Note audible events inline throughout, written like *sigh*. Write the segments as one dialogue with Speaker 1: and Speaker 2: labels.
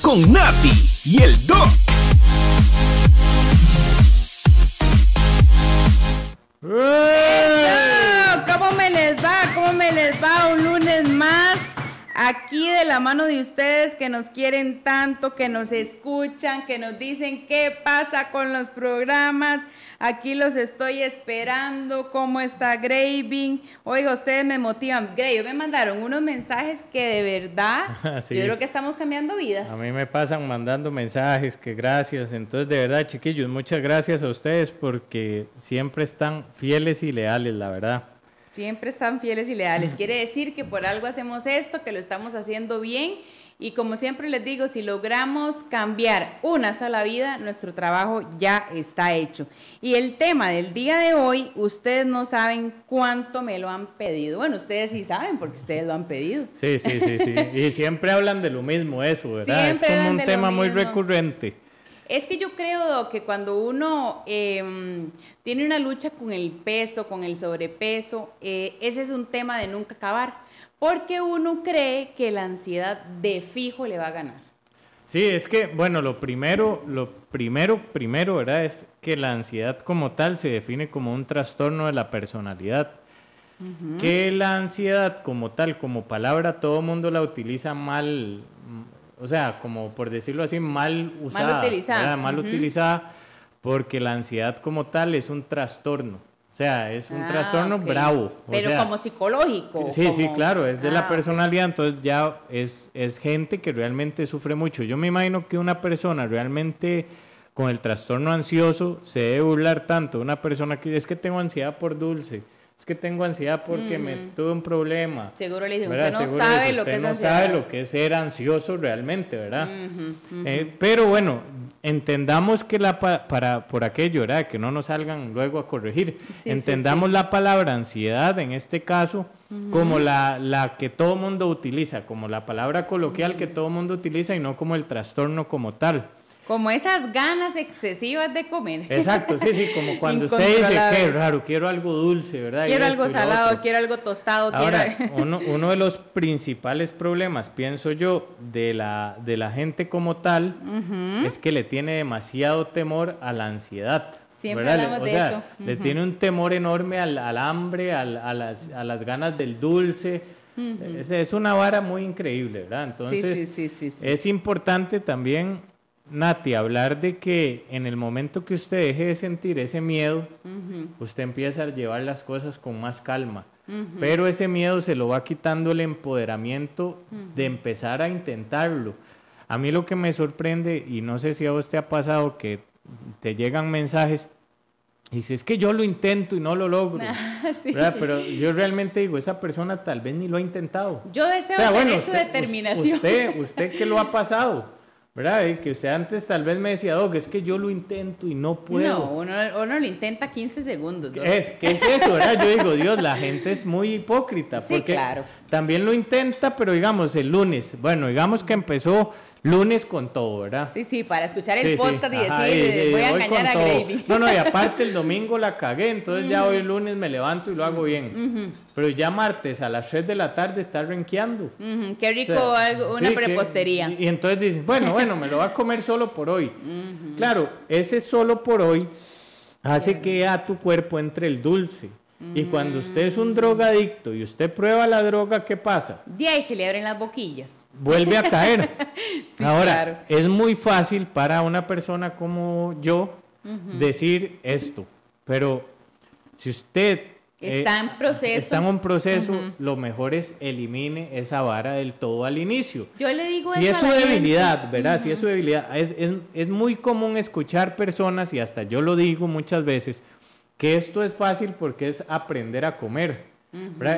Speaker 1: Con Nati y el Doc.
Speaker 2: Mano de ustedes que nos quieren tanto, que nos escuchan, que nos dicen qué pasa con los programas. Aquí los estoy esperando, cómo está Graving. Oiga, ustedes me motivan. Graving, me mandaron unos mensajes que de verdad, *laughs* yo creo que estamos cambiando vidas.
Speaker 3: A mí me pasan mandando mensajes que gracias. Entonces, de verdad, chiquillos, muchas gracias a ustedes porque siempre están fieles y leales, la verdad.
Speaker 2: Siempre están fieles y leales. Quiere decir que por algo hacemos esto, que lo estamos haciendo bien. Y como siempre les digo, si logramos cambiar una sola vida, nuestro trabajo ya está hecho. Y el tema del día de hoy, ustedes no saben cuánto me lo han pedido. Bueno, ustedes sí saben porque ustedes lo han pedido.
Speaker 3: Sí, sí, sí, sí. Y siempre hablan de lo mismo, eso, ¿verdad? es como un tema muy recurrente.
Speaker 2: Es que yo creo que cuando uno em, tiene una lucha con el peso, con el sobrepeso, eh, ese es un tema de nunca acabar, porque uno cree que la ansiedad de fijo le va a ganar.
Speaker 3: Sí, es que, bueno, lo primero, lo primero, primero, ¿verdad? Es que la ansiedad como tal se define como un trastorno de la personalidad. Que la ansiedad como tal, como palabra, todo el mundo la utiliza mal, o sea, como por decirlo así, mal usada.
Speaker 2: Mal utilizada.
Speaker 3: Mal utilizada, porque la ansiedad como tal es un trastorno. O sea, es un ah, trastorno bravo.
Speaker 2: Pero como psicológico.
Speaker 3: Sí, sí, claro, es de la ah, personalidad, entonces ya es, es gente que realmente sufre mucho. Yo me imagino que una persona realmente con el trastorno ansioso se debe burlar tanto. Una persona que es que tengo ansiedad por dulce es que tengo ansiedad porque me tuve un problema.
Speaker 2: Seguro le dije, usted no sabe lo que es
Speaker 3: no sabe lo que es ser ansioso realmente, ¿verdad? Eh, pero bueno, entendamos que la para por aquello, ¿verdad? Que no nos salgan luego a corregir. entendamos la palabra ansiedad en este caso como la, la que todo mundo utiliza, como la palabra coloquial que todo mundo utiliza y no como el trastorno como tal.
Speaker 2: Como esas ganas excesivas de comer.
Speaker 3: Exacto, sí, sí, como *laughs* cuando usted dice, qué raro, quiero algo dulce, ¿verdad?
Speaker 2: Quiero algo salado, quiero algo tostado.
Speaker 3: Ahora, *laughs* uno, uno, de los principales problemas, pienso yo, de la, de la gente como tal, es que le tiene demasiado temor a la ansiedad.
Speaker 2: Siempre hablamos de eso.
Speaker 3: Le tiene un temor enorme al, al hambre, al, a, las, a las ganas del dulce. es, es, una vara muy increíble, ¿verdad? Entonces, sí, sí, sí, es importante también Nati, hablar de que en el momento que usted deje de sentir ese miedo, usted empieza a llevar las cosas con más calma. Pero ese miedo se lo va quitando el empoderamiento de empezar a intentarlo. A mí lo que me sorprende, y no sé si a usted ha pasado, que te llegan mensajes y dice, es que yo lo intento y no lo logro. *laughs* Pero yo realmente digo, esa persona tal vez ni lo ha intentado.
Speaker 2: Yo deseo tener su determinación.
Speaker 3: Usted, usted, ¿qué lo ha pasado? *laughs* ¿verdad? Y que usted antes tal vez me decía, Doc, es que yo lo intento y no puedo.
Speaker 2: No, uno, uno lo intenta 15 segundos.
Speaker 3: Es, ¿qué es eso, verdad? Yo digo, Dios, la gente es muy hipócrita. Sí, porque claro. También lo intenta, pero digamos, el lunes, bueno, digamos que empezó lunes con todo, ¿verdad?
Speaker 2: Sí, sí, para escuchar el podcast y decir, voy a engañar a Gravy.
Speaker 3: No, no, y *laughs* aparte el domingo la cagué, entonces ya hoy lunes me levanto y lo hago bien. Pero ya martes a las 3 de la tarde está renqueando.
Speaker 2: Qué rico, algo, una prepostería.
Speaker 3: y, entonces dicen, bueno, bueno, me lo va a comer solo por hoy. Claro, ese solo por hoy hace que a tu cuerpo entre el dulce. Y cuando usted es un drogadicto y usted prueba la droga, ¿qué pasa?
Speaker 2: De ahí se le abren las boquillas.
Speaker 3: Vuelve a caer. *laughs* *laughs* Ahora, es muy fácil para una persona como yo decir esto, pero si usted
Speaker 2: eh, está en proceso,
Speaker 3: está en un proceso, lo mejor es elimine esa vara del todo al inicio.
Speaker 2: Yo le digo
Speaker 3: si es su debilidad, ¿verdad? Si es su debilidad, es, es, es muy común escuchar personas, y hasta yo lo digo muchas veces, que esto es fácil porque es aprender a comer,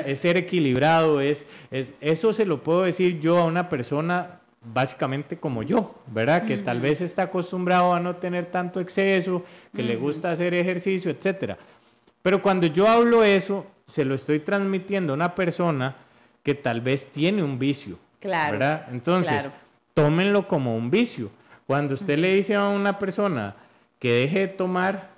Speaker 3: es ser equilibrado, es, es, eso se lo puedo decir yo a una persona básicamente como yo, ¿verdad? Que tal vez está acostumbrado a no tener tanto exceso, que le gusta hacer ejercicio, etcétera. Pero cuando yo hablo eso, se lo estoy transmitiendo a una persona que tal vez tiene un vicio,
Speaker 2: claro,
Speaker 3: ¿verdad? Entonces, tómenlo como un vicio. Cuando usted le dice a una persona que deje de tomar,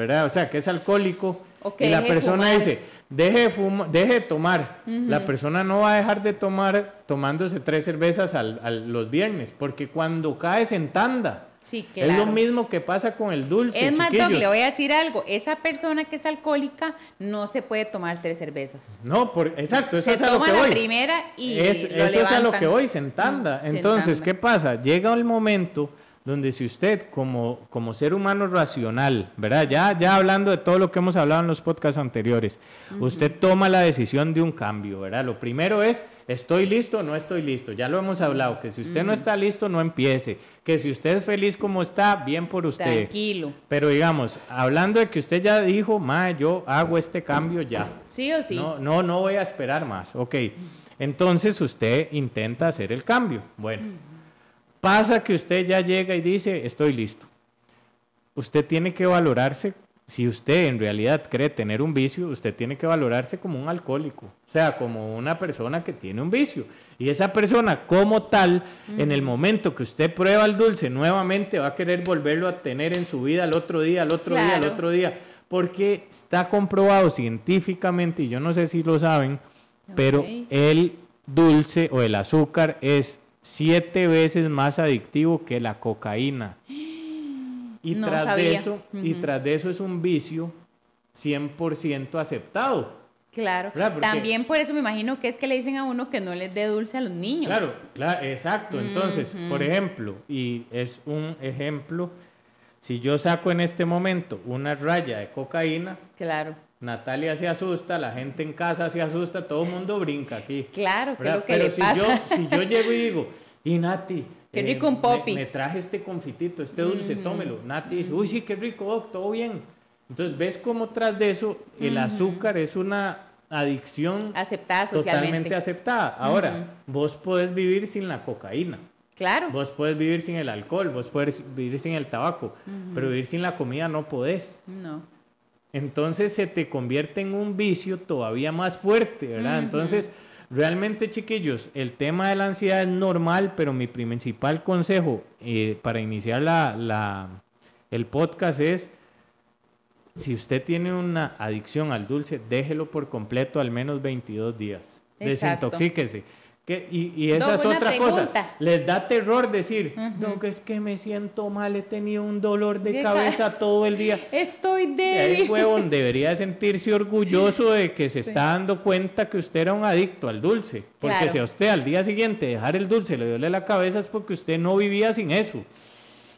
Speaker 3: ¿verdad? O sea, que es alcohólico, y la persona dice, deje de, fuma, deje de tomar. La persona no va a dejar de tomar tomándose tres cervezas al, los viernes, porque cuando caes en tanda, Sí, claro. Es lo mismo que pasa con el dulce.
Speaker 2: Es más, le voy a decir algo. Esa persona que es alcohólica no se puede tomar tres cervezas.
Speaker 3: No, por, exacto, eso
Speaker 2: se
Speaker 3: es a lo que
Speaker 2: la
Speaker 3: voy.
Speaker 2: primera y
Speaker 3: eso es a lo que voy, se entanda. Entonces, ¿qué pasa? Llega el momento donde si usted como, como ser humano racional, ¿verdad? Ya, ya hablando de todo lo que hemos hablado en los podcasts anteriores, usted toma la decisión de un cambio, ¿verdad? Lo primero es, estoy listo o no estoy listo, ya lo hemos hablado, que si usted no está listo, no empiece, que si usted es feliz como está, bien por usted.
Speaker 2: Tranquilo.
Speaker 3: Pero digamos, hablando de que usted ya dijo, ma, yo hago este cambio ya.
Speaker 2: Sí o sí.
Speaker 3: No, no, no voy a esperar más, ok. Entonces usted intenta hacer el cambio. Bueno. Pasa que usted ya llega y dice, estoy listo. Usted tiene que valorarse, si usted en realidad cree tener un vicio, usted tiene que valorarse como un alcohólico, o sea, como una persona que tiene un vicio. Y esa persona como tal, en el momento que usted prueba el dulce, nuevamente va a querer volverlo a tener en su vida al otro día, al otro día, al otro día, porque está comprobado científicamente, y yo no sé si lo saben, pero el dulce o el azúcar es siete veces más adictivo que la cocaína. *gasps* Y, tras, de eso, y tras de eso es un vicio 100% aceptado.
Speaker 2: Claro, también por eso me imagino que es que le dicen a uno que no les dé dulce a los niños.
Speaker 3: Claro, claro, exacto. Entonces, por ejemplo, y es un ejemplo, si yo saco en este momento una raya de cocaína,
Speaker 2: claro
Speaker 3: Natalia se asusta, la gente en casa se asusta, todo el mundo brinca aquí.
Speaker 2: Claro, que lo que le si Yo,
Speaker 3: si yo llego y digo, y Nati, *laughs*
Speaker 2: qué rico un eh, popi.
Speaker 3: Me, traje este confitito, este dulce, tómelo. Nati dice, uy, sí, qué rico, todo bien. Entonces, ¿ves cómo tras de eso el azúcar es una adicción
Speaker 2: aceptada socialmente.
Speaker 3: Totalmente aceptada. Ahora, vos podés vivir sin la cocaína.
Speaker 2: Claro.
Speaker 3: Vos puedes vivir sin el alcohol, vos puedes vivir sin el tabaco, pero vivir sin la comida no podés.
Speaker 2: No
Speaker 3: entonces se te convierte en un vicio todavía más fuerte, ¿verdad? Entonces, realmente chiquillos, el tema de la ansiedad es normal, pero mi principal consejo eh, para iniciar la, el podcast es, si usted tiene una adicción al dulce, déjelo por completo al menos 22 días. Desintoxíquese y, esa es otra cosa. Les da terror decir, no, que es que me siento mal, he tenido un dolor de, cabeza *laughs* todo el día.
Speaker 2: Estoy débil.
Speaker 3: El huevón debería sentirse orgulloso de que se está dando cuenta que usted era un adicto al dulce. Porque si a usted al día siguiente dejar el dulce le duele la cabeza es porque usted no vivía sin eso.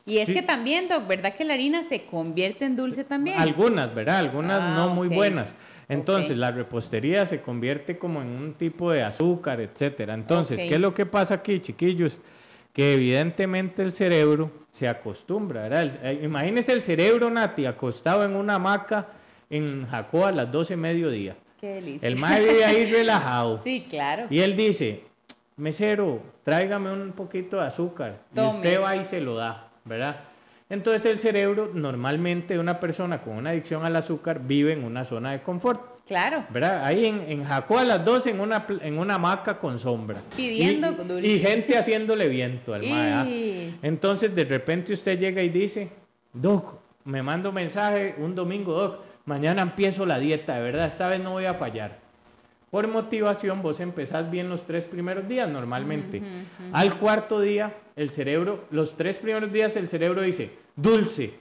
Speaker 2: Y es que también, Doc, ¿verdad que la harina se convierte en dulce también?
Speaker 3: Algunas, ¿verdad? Algunas no ah, muy buenas. Entonces, la repostería se convierte como en un tipo de azúcar, etcétera. Entonces, ¿qué es lo que pasa aquí, chiquillos? Que evidentemente el cerebro se acostumbra, ¿verdad? Eh, imagínese el cerebro, Nati, acostado en una hamaca en Jacoa a las 12 mediodía.
Speaker 2: Qué delicia.
Speaker 3: El madre vive ahí *laughs* relajado.
Speaker 2: Sí, claro.
Speaker 3: Y él dice, mesero, tráigame un poquito de azúcar. Y usted va y se lo da. ¿verdad? Entonces el cerebro normalmente de una persona con una adicción al azúcar vive en una zona de confort.
Speaker 2: Claro.
Speaker 3: ¿Verdad? Ahí en, en Jacó a las dos en una, en una hamaca con sombra.
Speaker 2: Pidiendo
Speaker 3: y, y gente haciéndole viento al ¿ah? Entonces de repente usted llega y dice, Doc, me mando mensaje un domingo, Doc, mañana empiezo la dieta, de verdad, esta vez no voy a fallar. Por motivación, vos empezás bien los tres primeros días normalmente. Al cuarto día, el cerebro, los tres primeros días, el cerebro dice, dulce.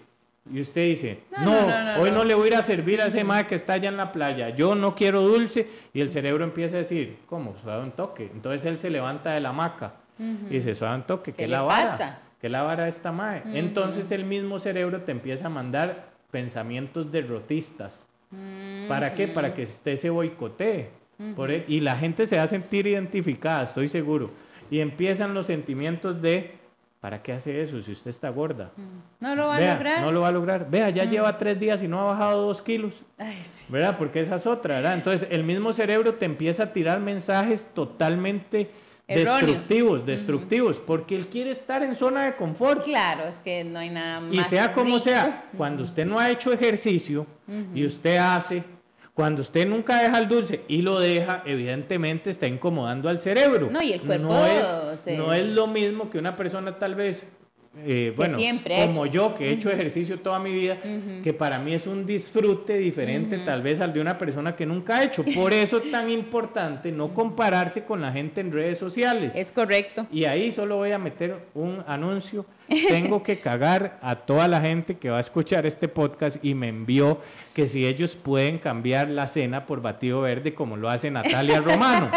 Speaker 3: Y usted dice, no, hoy no, le voy a ir a servir a ese madre que está allá en la playa. Yo no quiero dulce. Y el cerebro empieza a decir, ¿cómo? Suave un toque. Entonces él se levanta de la hamaca y dice, suave un toque. ¿Qué, la vara? ¿Qué la vara esta madre? Entonces el mismo cerebro te empieza a mandar pensamientos derrotistas. ¿Para qué? Para que usted se boicotee. E, y la gente se va a sentir identificada, estoy seguro. Y empiezan los sentimientos de, ¿para qué hace eso si usted está gorda?
Speaker 2: No lo va a lograr.
Speaker 3: No lo va a lograr. Vea, ya lleva tres días y no ha bajado dos kilos. ¿Verdad? Porque esa es otra, ¿verdad? Entonces el mismo cerebro te empieza a tirar mensajes totalmente destructivos, destructivos, porque él quiere estar en zona de confort.
Speaker 2: Claro, es que no hay nada más.
Speaker 3: Y sea como sea, cuando usted no ha hecho ejercicio y usted hace cuando usted nunca deja el dulce y lo deja, evidentemente está incomodando al cerebro.
Speaker 2: No, y el cuerpo
Speaker 3: no es, no es lo mismo que una persona tal vez eh, bueno, como yo que he hecho ejercicio toda mi vida, que para mí es un disfrute diferente tal vez al de una persona que nunca ha hecho. Por eso es tan importante no compararse con la gente en redes sociales.
Speaker 2: Es correcto.
Speaker 3: Y ahí solo voy a meter un anuncio tengo que cagar a toda la gente que va a escuchar este podcast y me envió que si ellos pueden cambiar la cena por batido verde como lo hace Natalia Romano.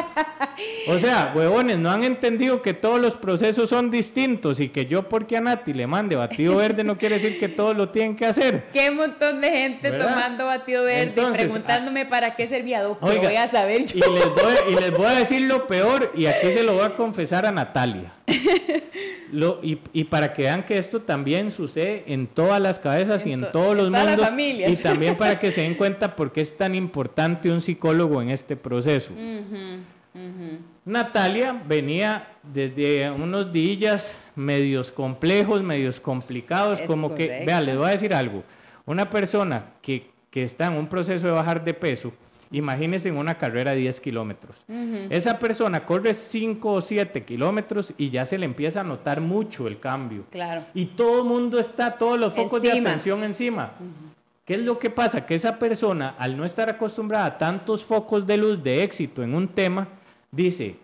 Speaker 3: O sea, huevones, no han entendido que todos los procesos son distintos y que yo porque a Nati le mande batido verde no quiere decir que todos lo tienen que hacer.
Speaker 2: Qué montón de gente tomando batido verde y preguntándome ah, para qué servía, doctor, voy a saber yo.
Speaker 3: Y les, voy, y les voy a decir lo peor y aquí se lo voy a confesar a Natalia. *laughs* Lo, y, y, para que vean que esto también sucede en todas las cabezas y en todos los mundos. Y también para que se den *laughs* cuenta por qué es tan importante un psicólogo en este proceso. Natalia venía desde unos días medios complejos, medios complicados, como que, vea, les voy a decir algo. Una persona que, que está en un proceso de bajar de peso, Imagínense en una carrera de 10 kilómetros. Esa persona corre 5 o 7 kilómetros y ya se le empieza a notar mucho el cambio.
Speaker 2: Claro.
Speaker 3: Y todo el mundo está, todos los focos de atención encima. ¿Qué es lo que pasa? Que esa persona, al no estar acostumbrada a tantos focos de luz de éxito en un tema, dice,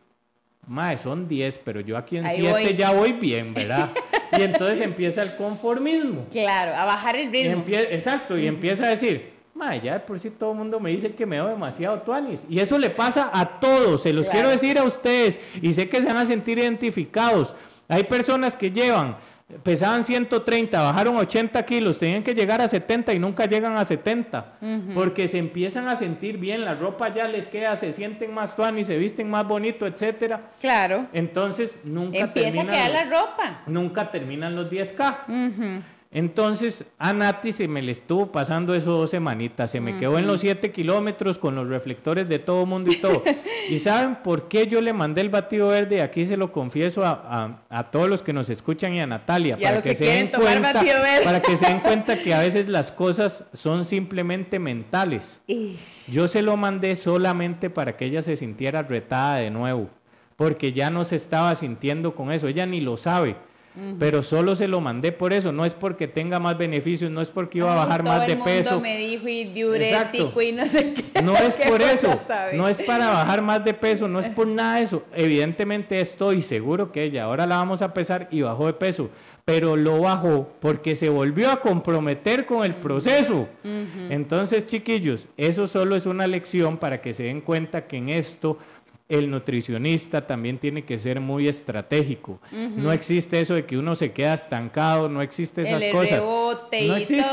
Speaker 3: Mae, son 10, pero yo aquí en 7 ya voy bien, ¿verdad? y entonces empieza el conformismo.
Speaker 2: Claro, a bajar el ritmo.
Speaker 3: exacto, y empieza a decir, ya por si todo el mundo me dice que me veo demasiado tuanis. Y eso le pasa a todos, se los quiero decir a ustedes. Y sé que se van a sentir identificados. Hay personas que llevan, pesaban 130, bajaron 80 kilos, tenían que llegar a 70 y nunca llegan a 70. Porque se empiezan a sentir bien, la ropa ya les queda, se sienten más tuanis, se visten más bonito, etcétera.
Speaker 2: Claro.
Speaker 3: Entonces nunca
Speaker 2: Empieza a quedar la ropa.
Speaker 3: Nunca terminan los 10K. Entonces a Nati se me le estuvo pasando eso dos semanitas, se me quedó en los siete kilómetros con los reflectores de todo mundo y todo. *laughs* ¿Y saben por qué yo le mandé el batido verde? Aquí se lo confieso a, todos los que nos escuchan y a Natalia, para que, se den cuenta, para que se den cuenta que a veces las cosas son simplemente mentales. Yo se lo mandé solamente para que ella se sintiera retada de nuevo, porque ya no se estaba sintiendo con eso, ella ni lo sabe pero solo se lo mandé por eso, no es porque tenga más beneficios, no es porque iba a bajar más de peso.
Speaker 2: me dijo y diurético y no sé qué. *laughs*
Speaker 3: No es *laughs* por eso, no es para bajar más de peso, no es por *laughs* nada de eso. Evidentemente estoy seguro que ella ahora la vamos a pesar y bajó de peso, pero lo bajó porque se volvió a comprometer con el proceso. Entonces, chiquillos, eso solo es una lección para que se den cuenta que en esto el nutricionista también tiene que ser muy estratégico. No existe eso de que uno se queda estancado, no existe esas cosas. no existe.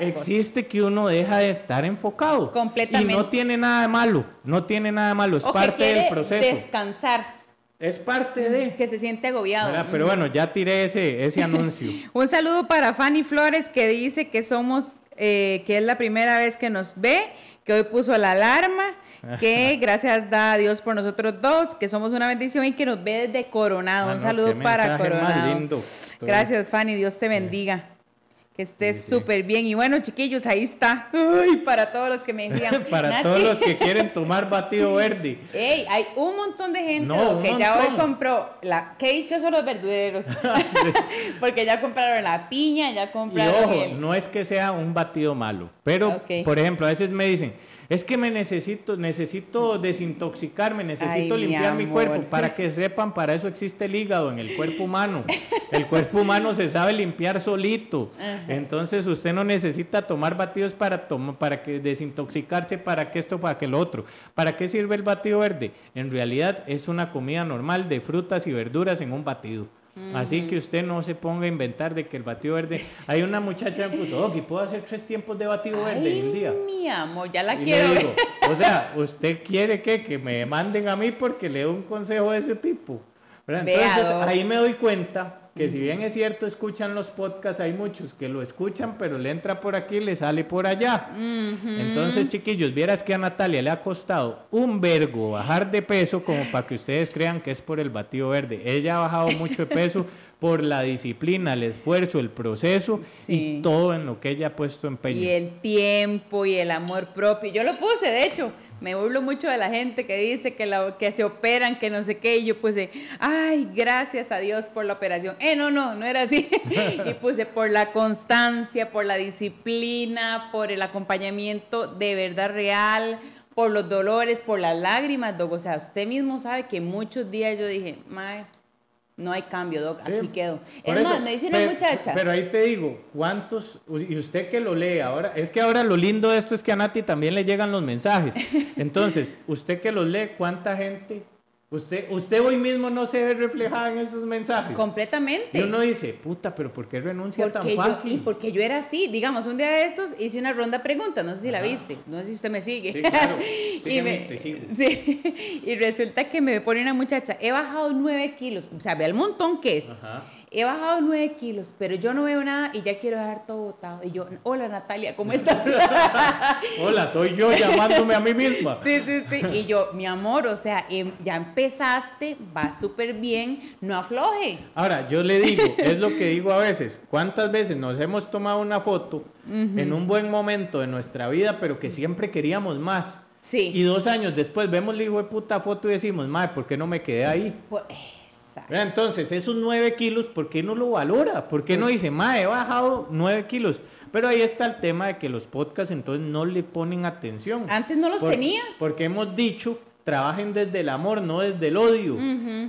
Speaker 3: existe que uno deja de estar enfocado.
Speaker 2: Completamente.
Speaker 3: Y no tiene nada de malo, no tiene nada de malo, es parte del proceso.
Speaker 2: Descansar.
Speaker 3: Es parte de.
Speaker 2: Que se siente agobiado.
Speaker 3: Pero bueno, ya tiré ese, ese *laughs* anuncio.
Speaker 2: Un saludo para Fanny Flores que dice que somos, eh, que es la primera vez que nos ve, que hoy puso la alarma *laughs* que gracias da a Dios por nosotros dos, que somos una bendición y que nos ve desde Coronado. Un saludo para Coronado. Gracias, Fanny, Dios te bendiga. Que estés súper bien. Y bueno, chiquillos, ahí está. Uy, para todos los que me envían. *laughs*
Speaker 3: para todos los que *laughs* quieren tomar batido verde.
Speaker 2: Ey, hay un montón de gente que ya hoy compró. La, ¿Qué he dicho son los verdureros? Porque ya compraron la piña, ya compraron.
Speaker 3: Y ojo, no es que sea un batido malo. Pero, por ejemplo, a veces me dicen es que me necesito, necesito desintoxicarme, necesito limpiar mi, cuerpo. Para que sepan, para eso existe el hígado en el cuerpo humano. El cuerpo humano se sabe limpiar solito. Entonces usted no necesita tomar batidos para, para que desintoxicarse, para que esto, para que lo otro. ¿Para qué sirve el batido verde? En realidad es una comida normal de frutas y verduras en un batido. Así que usted no se ponga a inventar de que el batido verde. *laughs* Hay una muchacha que puso, oh, puedo hacer tres tiempos de batido verde en un día.
Speaker 2: Mi amor, ya la quiero. *laughs*
Speaker 3: o sea, ¿usted quiere que, que me manden a mí porque le doy un consejo de ese tipo? Entonces ahí me doy cuenta que si bien es cierto escuchan los podcasts, hay muchos que lo escuchan, pero le entra por aquí y le sale por allá. Entonces, chiquillos, vieras que a Natalia le ha costado un vergo bajar de peso como para que ustedes crean que es por el batido verde. Ella ha bajado mucho de peso *laughs* por la disciplina, el esfuerzo, el proceso y todo en lo que ella ha puesto empeño.
Speaker 2: Y el tiempo y el amor propio. Yo lo puse, de hecho, me burlo mucho de la gente que dice que, se operan, que no sé qué, y yo puse, ay, gracias a Dios por la operación. Eh, no, no, no era así. *laughs* y puse por la constancia, por la disciplina, por el acompañamiento de verdad real, por los dolores, por las lágrimas, O sea, usted mismo sabe que muchos días yo dije, mae, no hay cambio, Doc, aquí quedo. Es más, me dice una muchacha.
Speaker 3: Pero ahí te digo, ¿cuántos? Y usted que lo lee ahora, es que ahora lo lindo de esto es que a Nati también le llegan los mensajes. *laughs* Entonces, usted que los lee, ¿cuánta gente Usted, usted hoy mismo no se ve reflejada en esos mensajes.
Speaker 2: Completamente.
Speaker 3: Y uno dice, puta, pero ¿por qué renuncia tan fácil?
Speaker 2: y porque yo era así. Digamos, un día de estos hice una ronda de preguntas, no sé si la viste, no sé si usted me sigue. Sí, claro. *laughs* y, me, *laughs* sí. y resulta que me pone una muchacha, he bajado nueve kilos, o sea, ve el montón que es. Ajá he bajado nueve kilos, pero yo no veo nada y ya quiero dejar todo botado. Y yo, hola Natalia, ¿cómo *laughs* estás? *laughs*
Speaker 3: hola, soy yo llamándome a mí misma.
Speaker 2: Sí, sí, sí. Y yo, mi amor, o sea, em, ya empezaste, va súper bien, no afloje.
Speaker 3: Ahora, yo le digo, es lo que digo a veces, ¿cuántas veces nos hemos tomado una foto en un buen momento de nuestra vida, pero que siempre queríamos más? Sí. Y dos años después vemos la hijo de puta foto y decimos, madre, ¿por qué no me quedé ahí? Pues, entonces, esos 9 kilos, ¿por qué no lo valora? ¿Por qué no dice, ma, he bajado 9 kilos? Pero ahí está el tema de que los podcasts entonces no le ponen atención.
Speaker 2: Antes no los tenía.
Speaker 3: Porque hemos dicho, trabajen desde el amor, no desde el odio.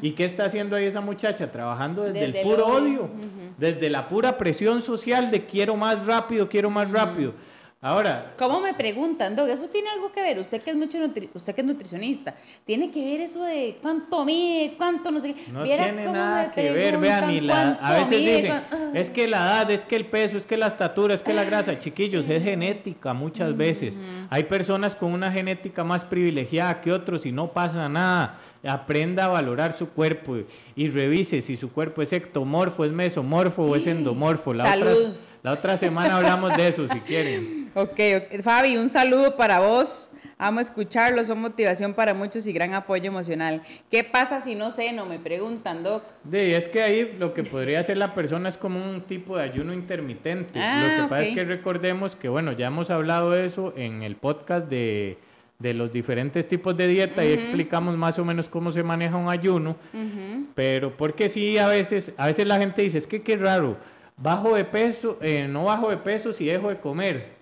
Speaker 3: ¿Y qué está haciendo ahí esa muchacha? Trabajando desde, el puro odio, desde la pura presión social de quiero más rápido, quiero más rápido. Ahora.
Speaker 2: ¿Cómo me preguntan, Doug? ¿Eso tiene algo que ver? Usted que es mucho usted que es nutricionista, ¿tiene que ver eso de cuánto mide, cuánto no sé qué?
Speaker 3: No tiene nada que ver, vean, y la, a veces dicen, ah. es que la edad, es que el peso, es que la estatura, es que la grasa, chiquillos, es genética muchas veces. Hay personas con una genética más privilegiada que otros y no pasa nada. Aprenda a valorar su cuerpo y revise si su cuerpo es ectomorfo, es mesomorfo o es endomorfo. La Salud. la otra semana hablamos de eso si quieren.
Speaker 2: Ok, Fabi, un saludo para vos. Amo escucharlo, son motivación para muchos y gran apoyo emocional. ¿Qué pasa si no sé? No me preguntan, Doc.
Speaker 3: De, es que ahí lo que podría hacer la persona es como un tipo de ayuno intermitente. lo que ah, pasa es que recordemos que, bueno, ya hemos hablado de eso en el podcast de, los diferentes tipos de dieta y explicamos más o menos cómo se maneja un ayuno. Pero porque sí, a veces, a veces la gente dice, es que qué raro bajo de peso, eh, no bajo de peso si dejo de comer.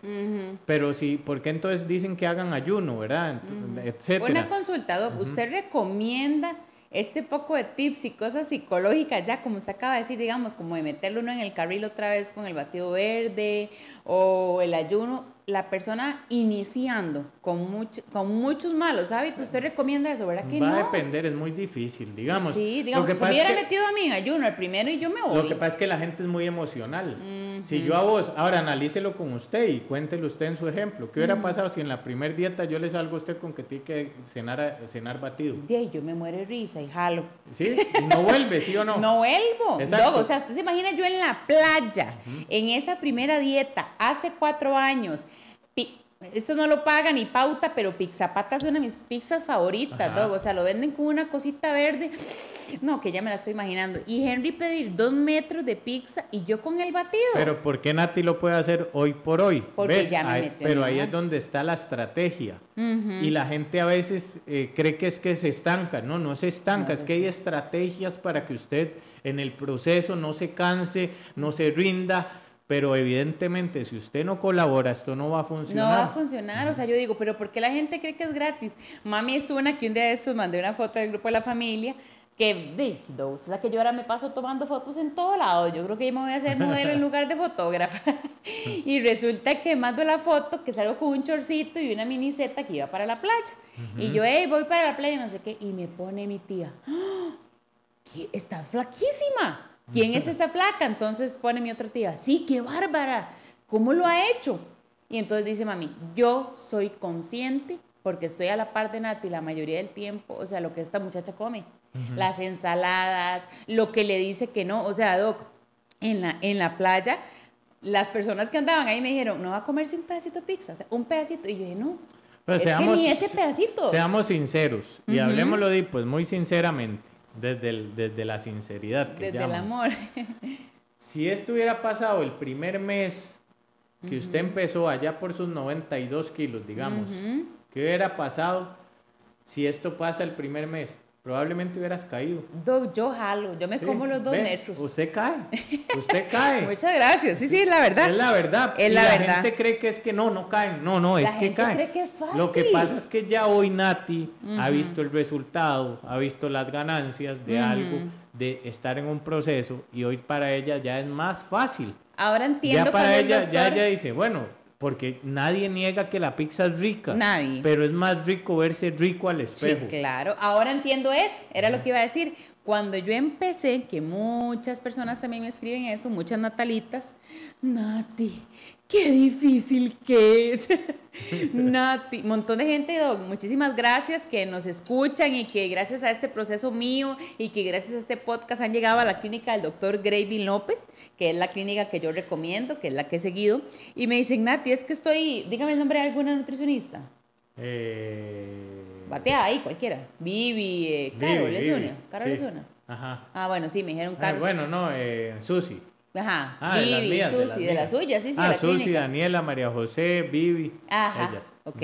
Speaker 3: Pero sí, ¿por qué entonces dicen que hagan ayuno, verdad?
Speaker 2: Una consulta, ¿usted recomienda este poco de tips y cosas psicológicas, ya como usted acaba de decir, digamos, como de meterlo uno en el carril otra vez con el batido verde o el ayuno? La persona iniciando con, mucho, con muchos malos hábitos, usted recomienda eso, ¿verdad que
Speaker 3: Va
Speaker 2: no?
Speaker 3: a depender, es muy difícil, digamos.
Speaker 2: Sí, digamos, si hubiera metido a mí en ayuno el primero y yo me voy.
Speaker 3: Lo que pasa es que la gente es muy emocional. Si yo a vos, ahora analícelo con usted y cuéntelo usted en su ejemplo. ¿Qué hubiera pasado si en la primer dieta yo le salgo a usted con que tiene que cenar, cenar batido?
Speaker 2: De yo me muero de risa y jalo.
Speaker 3: ¿Sí? Y no vuelve, ¿sí o no? *laughs*
Speaker 2: No vuelvo. Exacto. o sea, usted se imagina yo en la playa, en esa primera dieta, hace cuatro años, esto no lo paga ni pauta, pero Pizapata es una de mis pizzas favoritas, O sea, lo venden con una cosita verde. No, que ya me la estoy imaginando. Y Henry pedir dos metros de pizza y yo con el batido.
Speaker 3: Pero ¿por qué Nati lo puede hacer hoy por hoy? Porque ya me Pero ahí es donde está la estrategia. Y la gente a veces eh, cree que es que se estanca. No, no se estanca. es que hay estrategias para que usted en el proceso no se canse, no se rinda pero evidentemente si usted no colabora, esto no va a funcionar.
Speaker 2: No va a funcionar, o sea, yo digo, pero ¿por qué la gente cree que es gratis? Mami es una que un día de estos mandé una foto del grupo de la familia que, de, usted sabe que yo ahora me paso tomando fotos en todo lado, yo creo que yo me voy a hacer modelo en lugar de fotógrafa. *laughs* y resulta que mando la foto que salgo con un chorcito y una miniseta que iba para la playa. Y yo, hey, voy para la playa, no sé qué, y me pone mi tía, ¡Ah! estás flaquísima. ¿Quién es esta flaca? Entonces pone mi otra tía, sí, qué bárbara, ¿cómo lo ha hecho? Y entonces dice mami, yo soy consciente porque estoy a la par de Nati la mayoría del tiempo, o sea, lo que esta muchacha come, las ensaladas, lo que le dice que no, o sea, Doc, en la, en la playa, las personas que andaban ahí me dijeron, no va a comerse un pedacito de pizza, o sea, un pedacito, y yo dije, no, es que ni ese pedacito.
Speaker 3: Seamos sinceros, y hablemoslo de, pues muy sinceramente, desde, desde la sinceridad.
Speaker 2: desde el amor. *laughs*
Speaker 3: si esto hubiera pasado el primer mes que usted empezó allá por sus 92 kilos, digamos, ¿qué hubiera pasado si esto pasa el primer mes? Probablemente hubieras caído.
Speaker 2: yo jalo, yo me como los dos metros.
Speaker 3: Usted cae, *laughs* usted cae.
Speaker 2: Muchas gracias, sí, sí, es la verdad.
Speaker 3: Es la verdad.
Speaker 2: Es la, la
Speaker 3: gente cree que es que no, no caen. No, no, es que caen.
Speaker 2: Cree que es fácil.
Speaker 3: Lo que pasa es que ya hoy Nati ha visto el resultado, ha visto las ganancias de algo, de estar en un proceso y hoy para ella ya es más fácil.
Speaker 2: Ahora entiendo.
Speaker 3: Ya para ella, ya ella dice, bueno, porque nadie niega que la pizza es rica.
Speaker 2: Nadie.
Speaker 3: Pero es más rico verse rico al espejo.
Speaker 2: Sí, claro. Ahora entiendo eso. Era lo que iba a decir. Cuando yo empecé, que muchas personas también me escriben eso, muchas natalitas, Nati, qué difícil que es. *laughs* Nati, montón de gente, muchísimas gracias que nos escuchan y que gracias a este proceso mío y que gracias a este podcast han llegado a la clínica del doctor Gravy López, que es la clínica que yo recomiendo, que es la que he seguido. Y me dicen, Nati, es que estoy, dígame el nombre de alguna nutricionista.
Speaker 3: Eh
Speaker 2: Batea ahí, cualquiera. Vivi, eh, Carol, es una. Carol es una.
Speaker 3: Ajá.
Speaker 2: Ah, bueno, sí, me dijeron ah, Carol.
Speaker 3: bueno, no, eh, Susi.
Speaker 2: Ajá. Ah, Vivi, Susi, de, la suya, sí, sí.
Speaker 3: Ah, Susi, Daniela, María José, Vivi.
Speaker 2: Ajá. Ellas. Ok.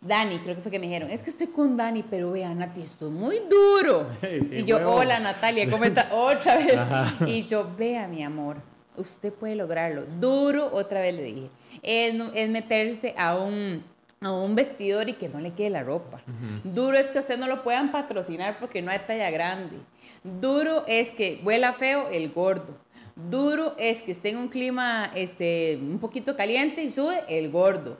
Speaker 2: Dani, creo que fue que me dijeron, es que estoy con Dani, pero vea, Nati, esto es muy duro. *laughs* y yo, hola Natalia, ¿cómo está? *laughs* otra vez. Y yo, vea, mi amor, usted puede lograrlo. Duro, otra vez le dije. Es, es meterse a un a un vestidor y que no le quede la ropa. Duro es que usted no lo puedan patrocinar porque no hay talla grande. Duro es que huela feo el gordo. Duro es que esté en un clima este, un poquito caliente y sube el gordo.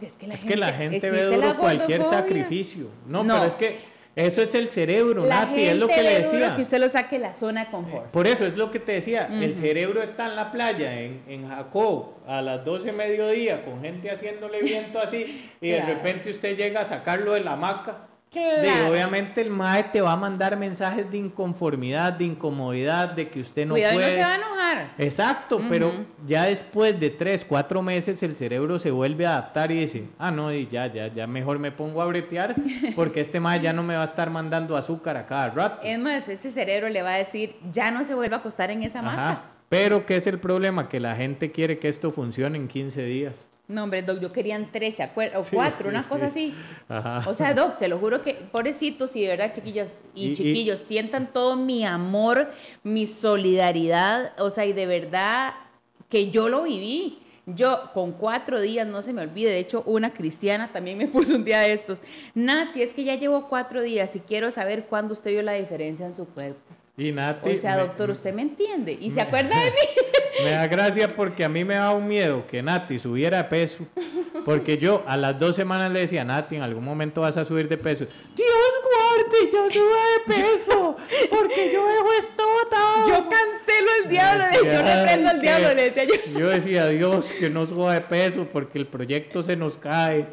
Speaker 3: es que la gente, que la gente ve duro cualquier sacrificio. No, no, pero es que eso es el cerebro, Nati, es lo que le decía.
Speaker 2: que usted lo saque de la zona de confort.
Speaker 3: Por eso es lo que te decía, el cerebro está en la playa, en, en Jacob, a las 12 mediodía, con gente haciéndole viento así, y de repente usted llega a sacarlo de la hamaca obviamente el MAE te va a mandar mensajes de inconformidad, de incomodidad, de que usted no
Speaker 2: Cuidado
Speaker 3: puede.
Speaker 2: no se va a enojar.
Speaker 3: Exacto, pero ya después de tres, cuatro meses el cerebro se vuelve a adaptar y dice, ah, no, y ya, ya, ya mejor me pongo a bretear *laughs* porque este MAE ya no me va a estar mandando azúcar a cada rato.
Speaker 2: Es más, ese cerebro le va a decir, ya no se vuelve a acostar en esa maca.
Speaker 3: Pero, ¿qué es el problema? Que la gente quiere que esto funcione en 15 días.
Speaker 2: No, hombre, Doc, yo querían 13 o 4, una cosa así. O sea, Doc, se lo juro que, pobrecitos y de verdad, chiquillas y, chiquillos, sientan todo mi amor, mi solidaridad, o sea, y de verdad que yo lo viví. Yo con cuatro días, no se me olvide, de hecho una cristiana también me *laughs* puso un día de estos. Nati, es que ya llevo cuatro días y quiero saber cuándo usted vio la diferencia en su cuerpo.
Speaker 3: Y Nati...
Speaker 2: O sea, doctor, usted me entiende y se acuerda de *laughs* mí.
Speaker 3: Me da gracia porque a mí me da un miedo que Nati subiera de peso. Porque yo a las dos semanas le decía, Nati, en algún momento vas a subir de peso. *laughs* Dios guarde, yo subo de *laughs* peso. Porque yo dejo esto
Speaker 2: Yo cancelo el diablo. yo reprendo al diablo, le decía yo. *laughs*
Speaker 3: Yo decía, Dios, que no suba de peso porque el proyecto se nos cae.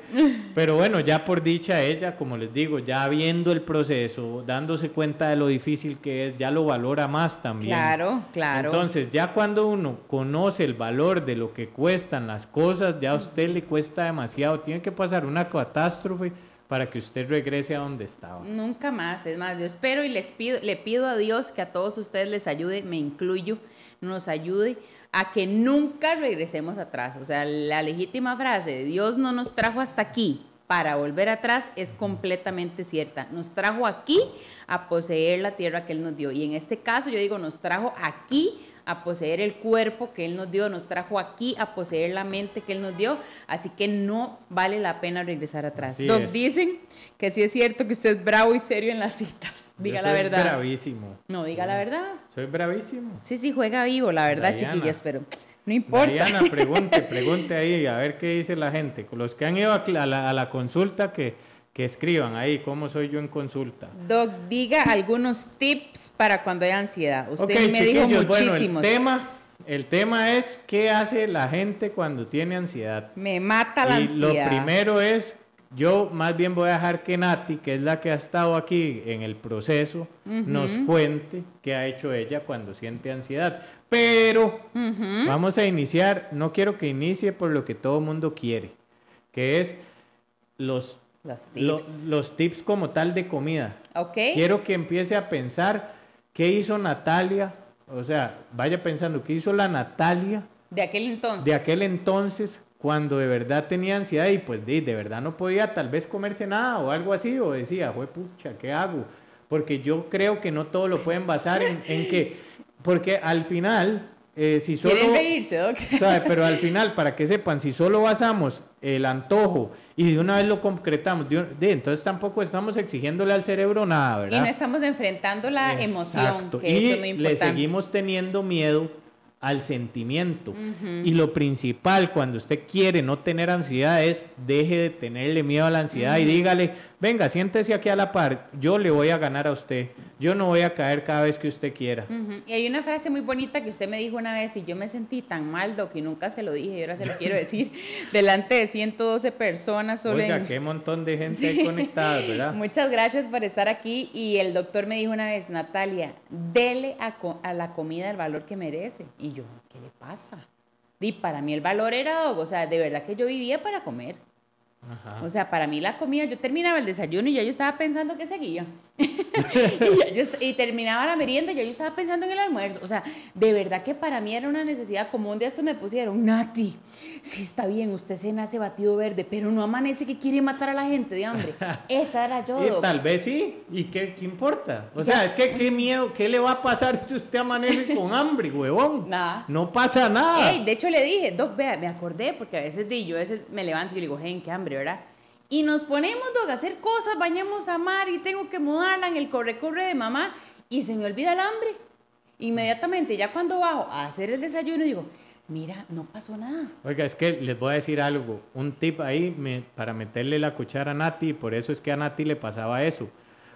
Speaker 3: Pero bueno, ya por dicha ella, como les digo, ya viendo el proceso, dándose cuenta de lo difícil que es, ya lo valora más también.
Speaker 2: Claro, claro.
Speaker 3: Entonces, ya cuando uno conoce el valor de lo que cuestan las cosas, ya a usted le cuesta demasiado. Tiene que pasar una catástrofe para que usted regrese a donde estaba.
Speaker 2: Nunca más, es más, yo espero y les pido, le pido a Dios que a todos ustedes les ayude, me incluyo, nos ayude a que nunca regresemos atrás. O sea, la legítima frase Dios no nos trajo hasta aquí para volver atrás es completamente cierta. Nos trajo aquí a poseer la tierra que Él nos dio. Y en este caso yo digo, nos trajo aquí a poseer el cuerpo que Él nos dio, nos trajo aquí a poseer la mente que Él nos dio, así que no vale la pena regresar atrás. Doc, dicen que sí es cierto que usted es bravo y serio en las citas, diga la verdad.
Speaker 3: Soy bravísimo.
Speaker 2: No, diga la verdad.
Speaker 3: Soy bravísimo.
Speaker 2: Sí, sí, juega vivo, la verdad, chiquillas, pero... No importa.
Speaker 3: Diana, pregunte, pregunte ahí a ver qué dice la gente. Los que han ido a la, a la consulta que que escriban ahí cómo soy yo en consulta.
Speaker 2: Doc, diga algunos tips para cuando hay ansiedad. Usted me dijo muchísimos.
Speaker 3: el tema, el tema es qué hace la gente cuando tiene ansiedad.
Speaker 2: Me mata la y
Speaker 3: Lo primero es, yo más bien voy a dejar que Nati, que es la que ha estado aquí en el proceso, nos cuente qué ha hecho ella cuando siente ansiedad. Pero vamos a iniciar, no quiero que inicie por lo que todo mundo quiere, que es los
Speaker 2: Los tips.
Speaker 3: los tips como tal de comida.
Speaker 2: Ok.
Speaker 3: Quiero que empiece a pensar qué hizo Natalia. O sea, vaya pensando qué hizo la Natalia.
Speaker 2: De aquel entonces.
Speaker 3: De aquel entonces, cuando de verdad tenía ansiedad y pues de, de verdad no podía tal vez comerse nada o algo así. O decía, fue pucha, ¿qué hago? Porque yo creo que no todo lo pueden basar en, en que. Porque al final eh, si solo,
Speaker 2: Quieren reírse, Doc. *laughs*
Speaker 3: Pero al final, para que sepan, si solo basamos el antojo y de una vez lo concretamos, de, entonces tampoco estamos exigiéndole al cerebro nada, ¿verdad?
Speaker 2: Y no estamos enfrentando la emoción, que y eso es muy importante.
Speaker 3: le seguimos teniendo miedo al sentimiento. Y lo principal cuando usted quiere no tener ansiedad es deje de tenerle miedo a la ansiedad y dígale, venga, siéntese aquí a la par, yo le voy a ganar a usted, yo no voy a caer cada vez que usted quiera.
Speaker 2: Y hay una frase muy bonita que usted me dijo una vez y yo me sentí tan mal, que nunca se lo dije y ahora se lo quiero *laughs* decir, delante de 112 personas.
Speaker 3: Solo Oiga, qué montón de gente sí. conectada, ¿verdad? *laughs*
Speaker 2: Muchas gracias por estar aquí y el doctor me dijo una vez, Natalia, dele a, a la comida el valor que merece. Y yo, ¿qué le pasa? Y para mí el valor era, o sea, de verdad que yo vivía para comer. O sea, para mí la comida, yo terminaba el desayuno y ya yo estaba pensando que seguía. *laughs* y, terminaba la merienda y ya yo estaba pensando en el almuerzo. O sea, de verdad que para mí era una necesidad común. De esto me pusieron, Nati, sí está bien, usted se nace batido verde, pero no amanece que quiere matar a la gente de hambre. *laughs* Esa era yo.
Speaker 3: Y tal vez sí, ¿y qué, qué importa? O sea, es que qué miedo, ¿qué le va a pasar si usted amanece con hambre, huevón? *laughs*
Speaker 2: Nada.
Speaker 3: No pasa nada.
Speaker 2: de hecho le dije, Doc, vea, me acordé, porque a veces di, yo a veces me levanto y le digo, hey, qué hambre, Y nos ponemos a hacer cosas, bañamos a Mar y tengo que mudarla en el corre-corre de mamá y se me olvida el hambre. Inmediatamente, ya cuando bajo a hacer el desayuno, digo, mira, no pasó nada.
Speaker 3: Oiga, es que les voy a decir algo, un tip ahí me, para meterle la cuchara a Nati, por eso es que a Nati le pasaba eso.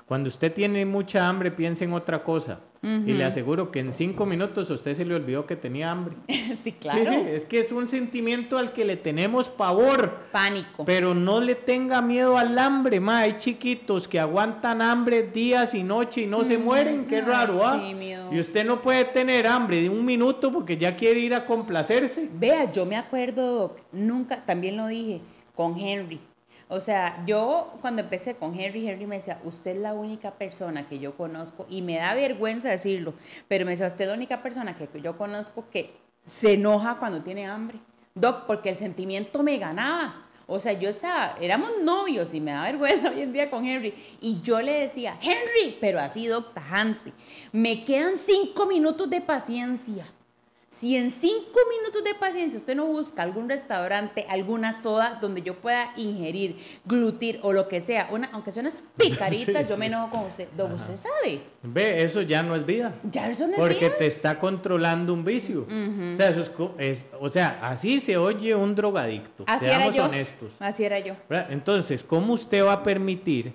Speaker 3: Cuando usted tiene mucha hambre, piense en otra cosa. Y le aseguro que en cinco minutos a usted se le olvidó que tenía hambre. *laughs*
Speaker 2: sí, claro. Sí,
Speaker 3: es que es un sentimiento al que le tenemos pavor.
Speaker 2: Pánico.
Speaker 3: Pero no le tenga miedo al hambre, ma. Hay chiquitos que aguantan hambre días y noche y no se mueren. Qué raro, ¿ah? Sí, miedo. Y usted no puede tener hambre de un minuto porque ya quiere ir a complacerse.
Speaker 2: Vea, yo me acuerdo, nunca, también lo dije, con Henry o sea, yo cuando empecé con Henry, Henry me decía, usted es la única persona que yo conozco, y me da vergüenza decirlo, pero me decía, usted es la única persona que yo conozco que se enoja cuando tiene hambre. Doc, porque el sentimiento me ganaba. O sea, yo estaba, éramos novios y me da vergüenza *laughs* hoy en día con Henry. Y yo le decía, Henry, pero así, Doc, tajante, me quedan cinco minutos de paciencia. Si en cinco minutos de paciencia usted no busca algún restaurante, alguna soda donde yo pueda ingerir, glutir o lo que sea, una, aunque sea unas *laughs* picaritas, yo me enojo con usted. usted sabe.
Speaker 3: Ve, eso ya no es vida.
Speaker 2: Ya eso no es
Speaker 3: Porque
Speaker 2: vida.
Speaker 3: te está controlando un vicio. O sea, eso es, o sea, así se oye un drogadicto.
Speaker 2: Así
Speaker 3: era
Speaker 2: yo.
Speaker 3: honestos.
Speaker 2: Así era yo.
Speaker 3: Entonces, ¿cómo usted va a permitir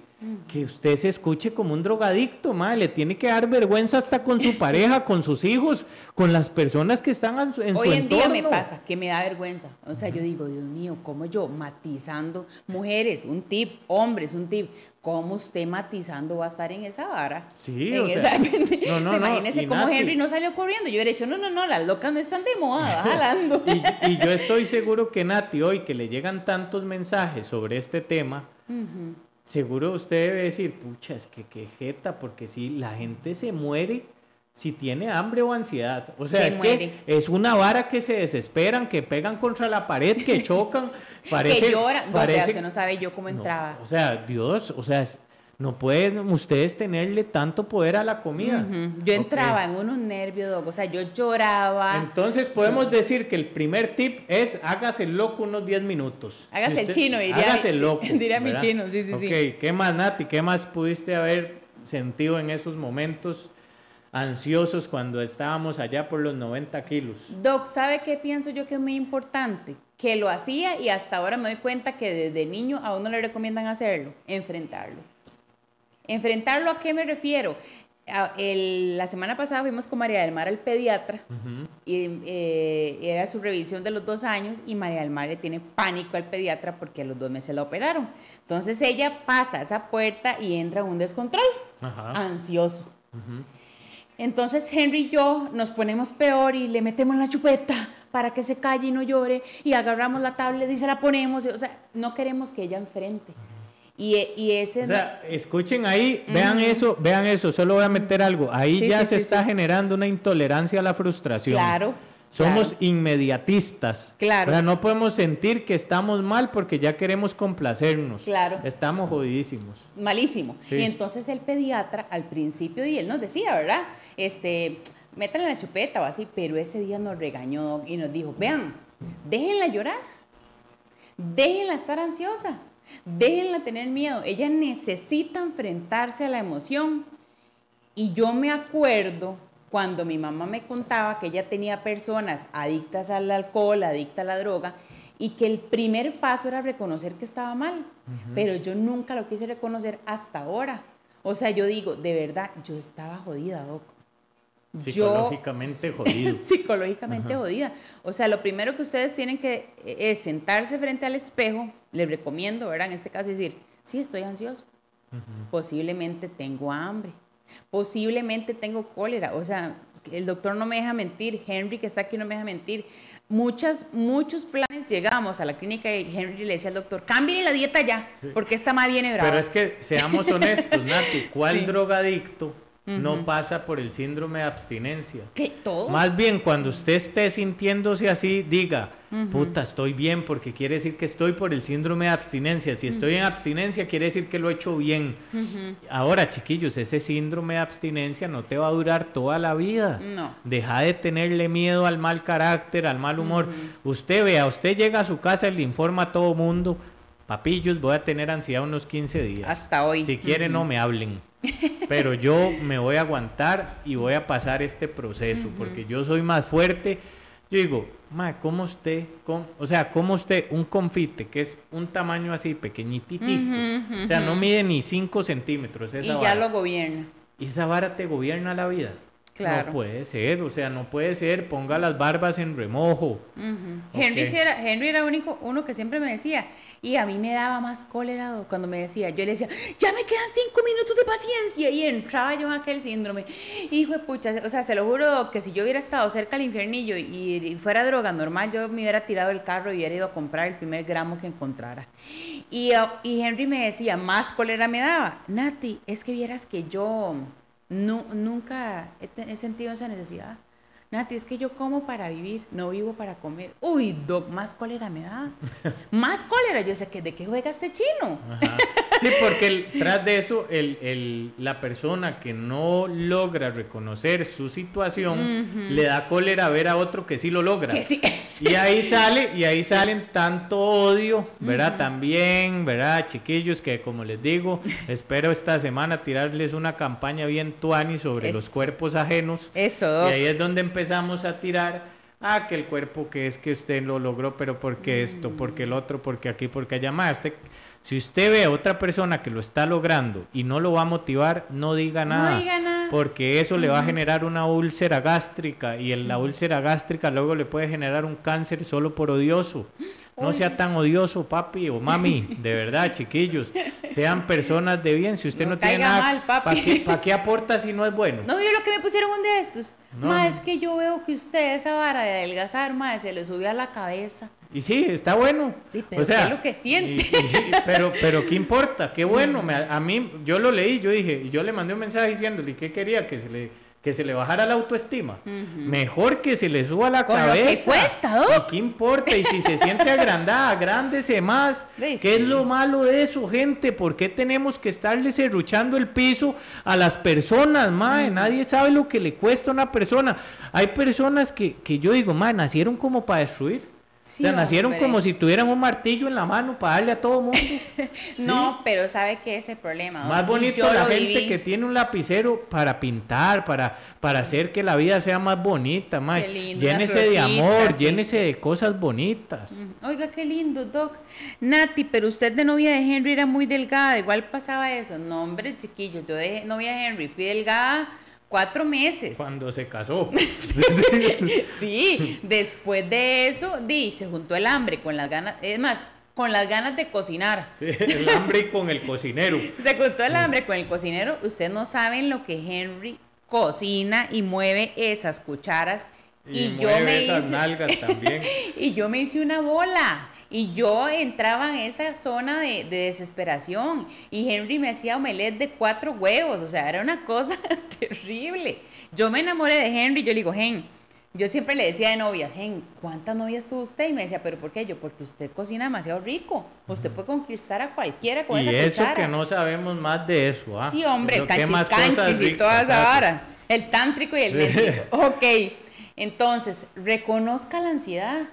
Speaker 3: que usted se escuche como un drogadicto, madre. Le tiene que dar vergüenza hasta con su *laughs* pareja, con sus hijos, con las personas que están en su, en
Speaker 2: Hoy
Speaker 3: en
Speaker 2: día me pasa que me da vergüenza. O sea, yo digo, Dios mío, ¿cómo yo matizando mujeres, un tip, hombres, un tip? ¿Cómo usted matizando va a estar en esa vara?
Speaker 3: Sí,
Speaker 2: en
Speaker 3: o sea, *laughs*
Speaker 2: no, no, Imagínese cómo Henry no salió corriendo. Yo hubiera dicho, no, no, no, las locas no están de moda, *laughs* jalando.
Speaker 3: y, y, yo estoy seguro que Nati, hoy que le llegan tantos mensajes sobre este tema, seguro usted debe decir, pucha, es que qué jeta, porque si la gente se muere si tiene hambre o ansiedad. O sea, es que es una vara que se desesperan, que pegan contra la pared, que *laughs* chocan, parece...
Speaker 2: que lloran,
Speaker 3: parece,
Speaker 2: no, sabe yo cómo entraba.
Speaker 3: o sea, Dios, o sea, no pueden ustedes tenerle tanto poder a la comida.
Speaker 2: Yo entraba en unos nervios, o sea, yo lloraba.
Speaker 3: Entonces podemos decir que el primer tip es hágase loco unos 10 minutos.
Speaker 2: Hágase el chino, diría.
Speaker 3: Hágase loco. *laughs*
Speaker 2: diría mi chino, sí, sí, sí.
Speaker 3: Ok, ¿qué más, Nati? ¿Qué más pudiste haber sentido en esos momentos ansiosos cuando estábamos allá por los 90 kilos?
Speaker 2: Doc, ¿sabe qué pienso yo que es muy importante? Que lo hacía y hasta ahora me doy cuenta que desde niño a uno le recomiendan hacerlo, enfrentarlo. Enfrentarlo a qué me refiero. la semana pasada fuimos con María del Mar al pediatra y eh, era su revisión de los dos años y María del Mar le tiene pánico al pediatra porque a los dos meses la operaron. Entonces ella pasa esa puerta y entra en un descontrol, ansioso. Entonces Henry y yo nos ponemos peor y le metemos la chupeta para que se calle y no llore y agarramos la tablet y se la ponemos. O sea, no queremos que ella enfrente. Y, y ese...
Speaker 3: O sea, escuchen ahí, vean eso, vean eso, solo voy a meter algo. Ahí ya se está generando una intolerancia a la frustración.
Speaker 2: Claro.
Speaker 3: Somos inmediatistas. Claro. no podemos sentir que estamos mal porque ya queremos complacernos.
Speaker 2: Claro.
Speaker 3: Estamos jodidísimos.
Speaker 2: Malísimo. Y entonces el pediatra al principio, y él nos decía, ¿verdad? Este, métanle la chupeta o así, pero ese día nos regañó y nos dijo, vean, déjenla llorar, déjenla estar ansiosa, déjenla tener miedo. Ella necesita enfrentarse a la emoción. Y yo me acuerdo cuando mi mamá me contaba que ella tenía personas adictas al alcohol, adictas a la droga, y que el primer paso era reconocer que estaba mal, pero yo nunca lo quise reconocer hasta ahora. O sea, yo digo, de verdad, yo estaba jodida, Doc.
Speaker 3: Psicológicamente jodida. *laughs*
Speaker 2: psicológicamente jodida. O sea, lo primero que ustedes tienen que eh, es sentarse frente al espejo, les recomiendo, ¿verdad? En este caso decir, sí, estoy ansioso, posiblemente tengo hambre, Posiblemente tengo cólera, o sea, el doctor no me deja mentir, Henry que está aquí no me deja mentir. Muchas, muchos planes llegamos a la clínica y Henry le decía al doctor, cambie la dieta ya, porque esta más viene brava.
Speaker 3: Pero es que seamos *laughs* honestos, Nati, ¿cuál drogadicto no pasa por el síndrome de abstinencia.
Speaker 2: ¿Qué? ¿Todos?
Speaker 3: Más bien, cuando usted esté sintiéndose así, diga, puta, estoy bien, porque quiere decir que estoy por el síndrome de abstinencia. Si estoy en abstinencia, quiere decir que lo he hecho bien. Ahora, chiquillos, ese síndrome de abstinencia no te va a durar toda la vida.
Speaker 2: No.
Speaker 3: Deja de tenerle miedo al mal carácter, al mal humor. Usted vea, usted llega a su casa y le informa a todo mundo, papillos, voy a tener ansiedad unos 15 días.
Speaker 2: Hasta hoy.
Speaker 3: Si quieren, no me hablen. *laughs* Pero yo me voy a aguantar y voy a pasar este proceso porque yo soy más fuerte. Yo digo, ma, ¿cómo usted, con, o sea, cómo usted, un confite que es un tamaño así pequeñitito, o sea, no mide ni 5 centímetros.
Speaker 2: y ya lo gobierna.
Speaker 3: Y esa vara te gobierna la vida.
Speaker 2: Claro.
Speaker 3: No puede ser, o sea, no puede ser, ponga las barbas en remojo.
Speaker 2: Henry, era, Henry era único, uno que siempre me decía, y a mí me daba más cólera cuando me decía, yo le decía, ya me quedan cinco minutos de paciencia, y entraba yo en aquel síndrome. Hijo de pucha, o sea, se lo juro que si yo hubiera estado cerca del infiernillo y, fuera droga normal, yo me hubiera tirado el carro y hubiera ido a comprar el primer gramo que encontrara. Y, y Henry me decía, más cólera me daba. Nati, es que vieras que yo no, nunca he, sentido esa necesidad. Nati, es que yo como para vivir, no vivo para comer. Uy, Doc, más cólera me da. *laughs* más cólera. Yo sé que de qué juega este chino.
Speaker 3: Sí, porque tras de eso, el, la persona que no logra reconocer su situación le da cólera ver a otro que sí lo logra. *laughs* Y ahí sale, y ahí salen tanto odio, ¿verdad? También, ¿verdad? Chiquillos, que como les digo, *laughs* espero esta semana tirarles una campaña bien tuani sobre los cuerpos ajenos.
Speaker 2: Eso.
Speaker 3: Y ahí es donde empezamos a tirar. Ah, que el cuerpo que es que usted lo logró, pero porque esto, porque el otro, porque aquí, porque allá más. Usted si usted ve a otra persona que lo está logrando y no lo va a motivar, no diga nada.
Speaker 2: No diga nada.
Speaker 3: Porque eso le va a generar una úlcera gástrica y en la úlcera gástrica luego le puede generar un cáncer solo por odioso. No sea tan odioso, papi o mami, de verdad, chiquillos. Sean *laughs* personas de bien. Si usted no, tiene nada, ¿para qué, qué, aporta si no es bueno?
Speaker 2: No vio lo que me pusieron un de estos. No, es que yo veo que usted esa vara de adelgazar, ma, se le subió a la cabeza.
Speaker 3: Y sí, está bueno.
Speaker 2: pero o sea, es lo que siente.
Speaker 3: pero, pero, ¿qué importa? Qué *laughs* bueno. a mí, yo lo leí, yo dije, yo le mandé un mensaje diciéndole qué quería que se le que se le bajara la autoestima. Mejor que se le suba la cabeza.
Speaker 2: ¿Qué cuesta, ¿no?
Speaker 3: ¿Y qué importa? Y si se siente agrandada, agrándese más. *laughs* ¿Qué es lo malo de eso, gente? ¿Por qué tenemos que estarle serruchando el piso a las personas, mae? Nadie sabe lo que le cuesta a una persona. Hay personas que, que yo digo, mae, nacieron como para destruir o sea, nacieron como si tuvieran un martillo en la mano para darle a todo mundo. *laughs*
Speaker 2: no, pero ¿sabe qué es el problema?
Speaker 3: Más bonito la gente que tiene un lapicero para pintar, para, para hacer que la vida sea más bonita, más. Llénese de amor, llénese de cosas bonitas.
Speaker 2: Oiga, qué lindo, Doc. Nati, pero usted de novia de Henry era muy delgada, igual pasaba eso. No, hombre, chiquillo, yo de novia de Henry fui delgada cuatro meses.
Speaker 3: Cuando se casó. *laughs*
Speaker 2: sí, después de eso, di, se juntó el hambre con las ganas, es más, con las ganas de cocinar.
Speaker 3: Sí, el hambre y con el cocinero. *laughs*
Speaker 2: se juntó el hambre con el cocinero. Ustedes no saben lo que Henry cocina y mueve esas cucharas.
Speaker 3: Y, yo me esas
Speaker 2: hice,
Speaker 3: nalgas también. *laughs*
Speaker 2: y yo me hice una bola. Y yo entraba en esa zona de, desesperación. Y Henry me hacía omelette de cuatro huevos. O sea, era una cosa *laughs* terrible. Yo me enamoré de Henry. Yo le digo, Hen, yo siempre le decía de novia, Hen, ¿cuántas novias tuvo usted? Y me decía, ¿pero por qué? Yo, porque usted cocina demasiado rico. Usted puede conquistar a cualquiera con
Speaker 3: y
Speaker 2: esa
Speaker 3: eso que no sabemos más de eso. ¿ah?
Speaker 2: Sí, hombre, canchis, canchis y toda esa vara. El tántrico y el métrico. *laughs* Ok. Entonces, reconozca la ansiedad.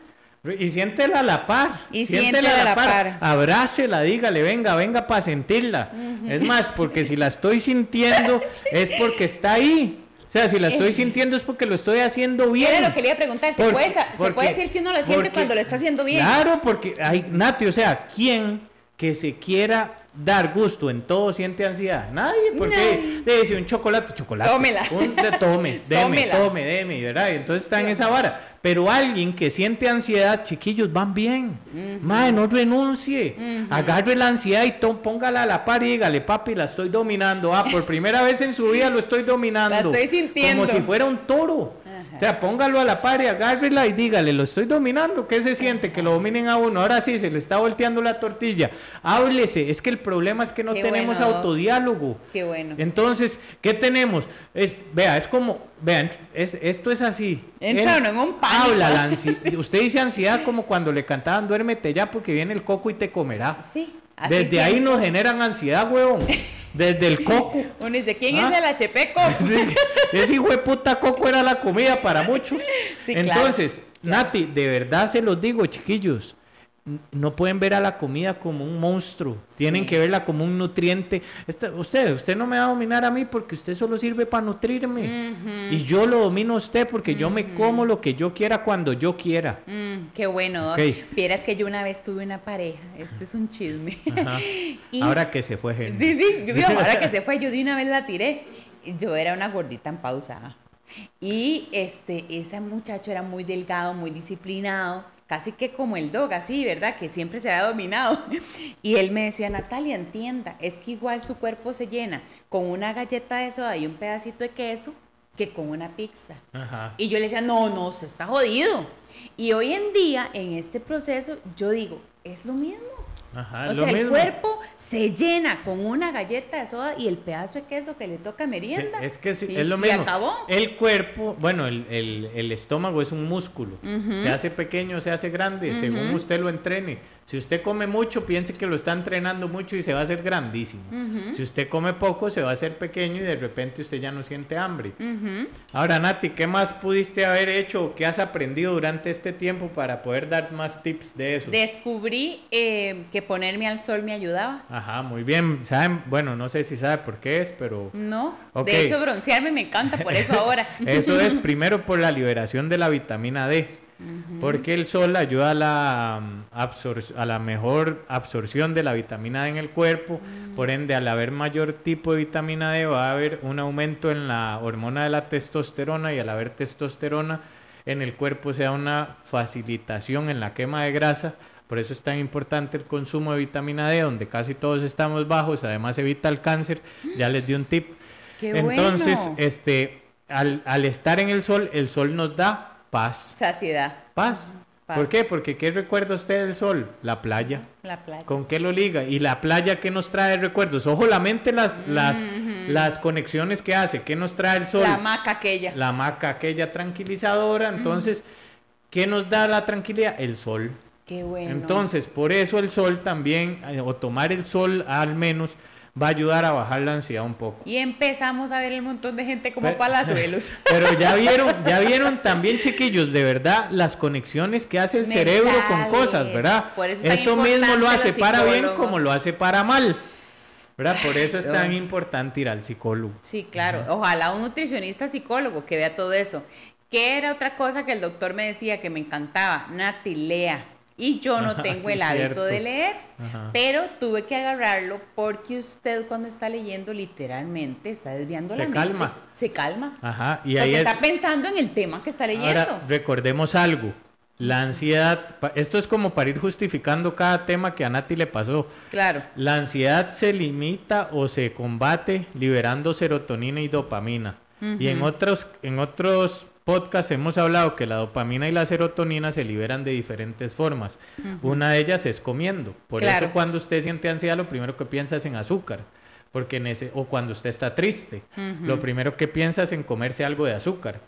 Speaker 3: Y siéntela a la par.
Speaker 2: Y siéntela, a la par.
Speaker 3: Abrácela, dígale, venga, venga para sentirla. Es más, porque si la estoy sintiendo, *laughs* es porque está ahí. O sea, si la estoy eh. sintiendo es porque lo estoy haciendo bien.
Speaker 2: Era lo que le iba a preguntar. ¿Se, puede, ¿se puede decir que uno la siente cuando lo está haciendo bien?
Speaker 3: Claro, porque, hay, Nati, o sea, ¿quién que se quiera dar gusto en todo siente ansiedad. Nadie, porque dice un chocolate, chocolate.
Speaker 2: Tómela.
Speaker 3: Un, tome, *laughs* deme, tome, deme, ¿verdad? Y entonces está en esa vara. Pero alguien que siente ansiedad, chiquillos, van bien. Madre, no renuncie. Agarre la ansiedad y póngala a la par y dígale, papi, la estoy dominando. Ah, por primera vez en su vida lo estoy dominando.
Speaker 2: La estoy sintiendo.
Speaker 3: Como si fuera un toro. O sea, póngalo a la par y agárrela y dígale, lo estoy dominando. ¿Qué se siente? Que lo dominen a uno. Ahora sí, se le está volteando la tortilla. Háblese. Es que el problema es que no tenemos autodiálogo.
Speaker 2: Qué bueno.
Speaker 3: Entonces, ¿qué tenemos? Es, vea, es como, vean, es, esto es así.
Speaker 2: En un pánico.
Speaker 3: Habla la. *laughs* Usted dice ansiedad como cuando le cantaban duérmete ya porque viene el coco y te comerá.
Speaker 2: Sí.
Speaker 3: Desde ahí nos generan ansiedad, huevón. Desde el coco. *laughs*
Speaker 2: Uno dice, ¿quién es ¿Ah? el HP Coco? *laughs*
Speaker 3: ese hijo de puta coco era la comida para muchos. Entonces, Nati, de verdad se los digo, chiquillos no pueden ver a la comida como un monstruo, tienen que verla como un nutriente. usted, usted no me va a dominar a mí porque usted solo sirve para nutrirme. Y yo lo domino a usted porque yo me como lo que yo quiera cuando yo quiera.
Speaker 2: Mm, qué bueno, Vieras que yo una vez tuve una pareja, este es un chisme. *laughs*
Speaker 3: ahora que se fue, gente.
Speaker 2: Sí, sí, *laughs* ahora que se fue, yo de una vez la tiré. Yo era una gordita en pausa. Y este, ese muchacho era muy delgado, muy disciplinado casi que como el dog, así, ¿verdad? Que siempre se ha dominado. *laughs* Y él me decía, Natalia, entienda, es que igual su cuerpo se llena con una galleta de soda y un pedacito de queso que con una pizza. Y yo le decía, no, no, se está jodido. Y hoy en día, en este proceso, yo digo, es lo mismo o sea, el cuerpo se llena con una galleta de soda y el pedazo de queso que le toca merienda.
Speaker 3: es que es lo mismo. Acabó. El cuerpo, bueno, el, estómago es un músculo. Se hace pequeño, se hace grande, según usted lo entrene. Si usted come mucho, piense que lo está entrenando mucho y se va a hacer grandísimo. Si usted come poco, se va a hacer pequeño y de repente usted ya no siente hambre. Ahora, Nati, ¿qué más pudiste haber hecho o qué has aprendido durante este tiempo para poder dar más tips de eso?
Speaker 2: Descubrí eh, que ponerme al sol me ayudaba.
Speaker 3: Ajá, muy bien. ¿Saben? Bueno, no sé si sabe por qué es, pero...
Speaker 2: No, de hecho broncearme me encanta, por eso ahora. *laughs*
Speaker 3: eso es *laughs* primero por la liberación de la vitamina D. Porque el sol ayuda a la, a la mejor absorción de la vitamina D en el cuerpo, mm. por ende al haber mayor tipo de vitamina D va a haber un aumento en la hormona de la testosterona y al haber testosterona en el cuerpo se da una facilitación en la quema de grasa, por eso es tan importante el consumo de vitamina D, donde casi todos estamos bajos, además evita el cáncer, ya les di un tip. *gasps* Entonces, este, al, al estar en el sol, el sol nos da Paz.
Speaker 2: Saciedad.
Speaker 3: Paz. ¿Por qué? Porque ¿qué recuerda usted del sol? La playa.
Speaker 2: La playa.
Speaker 3: ¿Con qué lo liga? Y la playa, ¿qué nos trae recuerdos? Ojo, la mente, las, las, las conexiones que hace. ¿Qué nos trae el sol?
Speaker 2: La maca aquella.
Speaker 3: La maca aquella tranquilizadora. Entonces, ¿qué nos da la tranquilidad? El sol.
Speaker 2: Qué bueno.
Speaker 3: Entonces, por eso el sol también, eh, o tomar el sol al menos, va a ayudar a bajar la ansiedad un poco.
Speaker 2: Y empezamos a ver el montón de gente como palazuelos. *laughs*
Speaker 3: Pero ya vieron, ya vieron también, chiquillos, de verdad, las conexiones que hace el cerebro con cosas, ¿verdad? eso, mismo lo hace para bien como lo hace para mal. ¿verdad? Por eso es tan importante ir al psicólogo.
Speaker 2: Sí, claro. Ojalá un nutricionista psicólogo que vea todo eso. ¿Qué era otra cosa que el doctor me decía que me encantaba? Nati, lea. Y yo no tengo el hábito de leer, pero tuve que agarrarlo porque usted cuando está leyendo literalmente está desviando la mente. Se calma. Se calma.
Speaker 3: Ajá.
Speaker 2: Y ahí está pensando en el tema que está leyendo. Ahora,
Speaker 3: recordemos algo. La ansiedad, esto es como para ir justificando cada tema que a Nati le pasó.
Speaker 2: Claro.
Speaker 3: La ansiedad se limita o se combate liberando serotonina y dopamina. Y en otros, en otros podcasts hemos hablado que la dopamina y la serotonina se liberan de diferentes formas. Una de ellas es comiendo. Por eso cuando usted siente ansiedad, lo primero que piensa es en azúcar. Porque en ese, o cuando usted está triste, lo primero que piensa es en comerse algo de azúcar.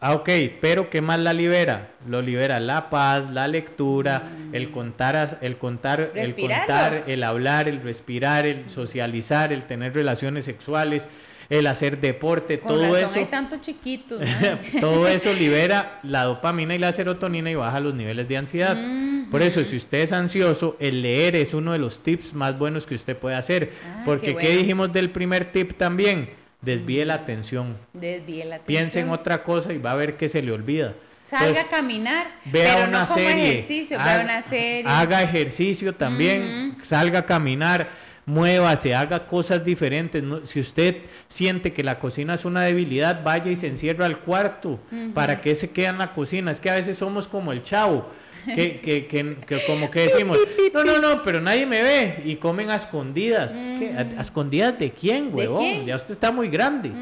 Speaker 3: Ah, ok, pero ¿qué más la libera? Lo libera la paz, la lectura, mm. el contar, el contar, el contar, el hablar, el respirar, el socializar, el tener relaciones sexuales, el hacer deporte, todo eso.
Speaker 2: Hay tanto chiquito. *laughs*
Speaker 3: todo *laughs* eso libera la dopamina y la serotonina y baja los niveles de ansiedad. Por eso, si usted es ansioso, el leer es uno de los tips más buenos que usted puede hacer. Ah, Porque, qué, ¿qué dijimos del primer tip también? Desvíe la atención.
Speaker 2: Desvíe la atención.
Speaker 3: Piense en otra cosa y va a ver que se le olvida.
Speaker 2: Salga a caminar,
Speaker 3: vea
Speaker 2: pero
Speaker 3: una
Speaker 2: no como
Speaker 3: serie,
Speaker 2: ejercicio, haga, vea una serie.
Speaker 3: Haga ejercicio también, salga a caminar, muévase, haga cosas diferentes. si usted siente que la cocina es una debilidad, vaya y se encierra al cuarto. ¿Para qué se queda en la cocina? Es que a veces somos como el chavo que, que, que, como que decimos, no, no, no, pero nadie me ve y comen a escondidas. ¿A, escondidas de quién, huevón? Ya usted está muy grande.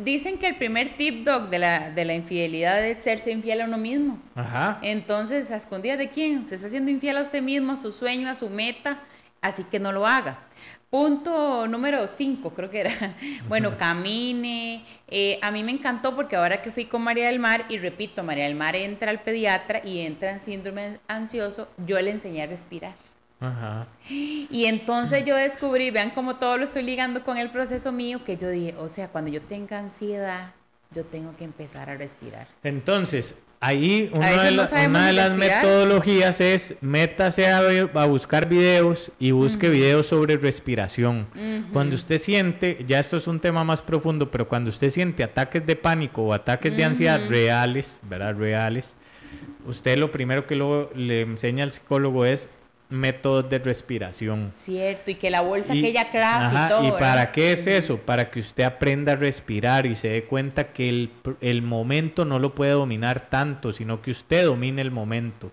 Speaker 2: Dicen que el primer tip, dog, de la, de la infidelidad es serse infiel a uno mismo.
Speaker 3: Ajá.
Speaker 2: Entonces, ¿a escondidas de quién? Se está haciendo infiel a usted mismo, a su sueño, a su meta, así que no lo haga. Punto número 5, creo que era. *laughs* Bueno, camine. Eh, a mí me encantó porque ahora que fui con María del Mar, y repito, María del Mar entra al pediatra y entra en síndrome ansioso, yo le enseñé a respirar.
Speaker 3: Ajá.
Speaker 2: Y entonces yo descubrí, vean cómo todo lo estoy ligando con el proceso mío, que yo dije, o sea, cuando yo tenga ansiedad, yo tengo que empezar a respirar.
Speaker 3: Entonces, Ahí una, de, las metodologías es métase a, buscar videos y busque videos sobre respiración. Cuando usted siente, ya esto es un tema más profundo, pero cuando usted siente ataques de pánico o ataques de ansiedad reales, ¿verdad? Reales, usted lo primero que le enseña al psicólogo es métodos de respiración.
Speaker 2: Cierto, y que la bolsa que ella craft y todo.
Speaker 3: ¿Y para qué es eso? Para que usted aprenda a respirar y se dé cuenta que el, el momento no lo puede dominar tanto, sino que usted domine el momento.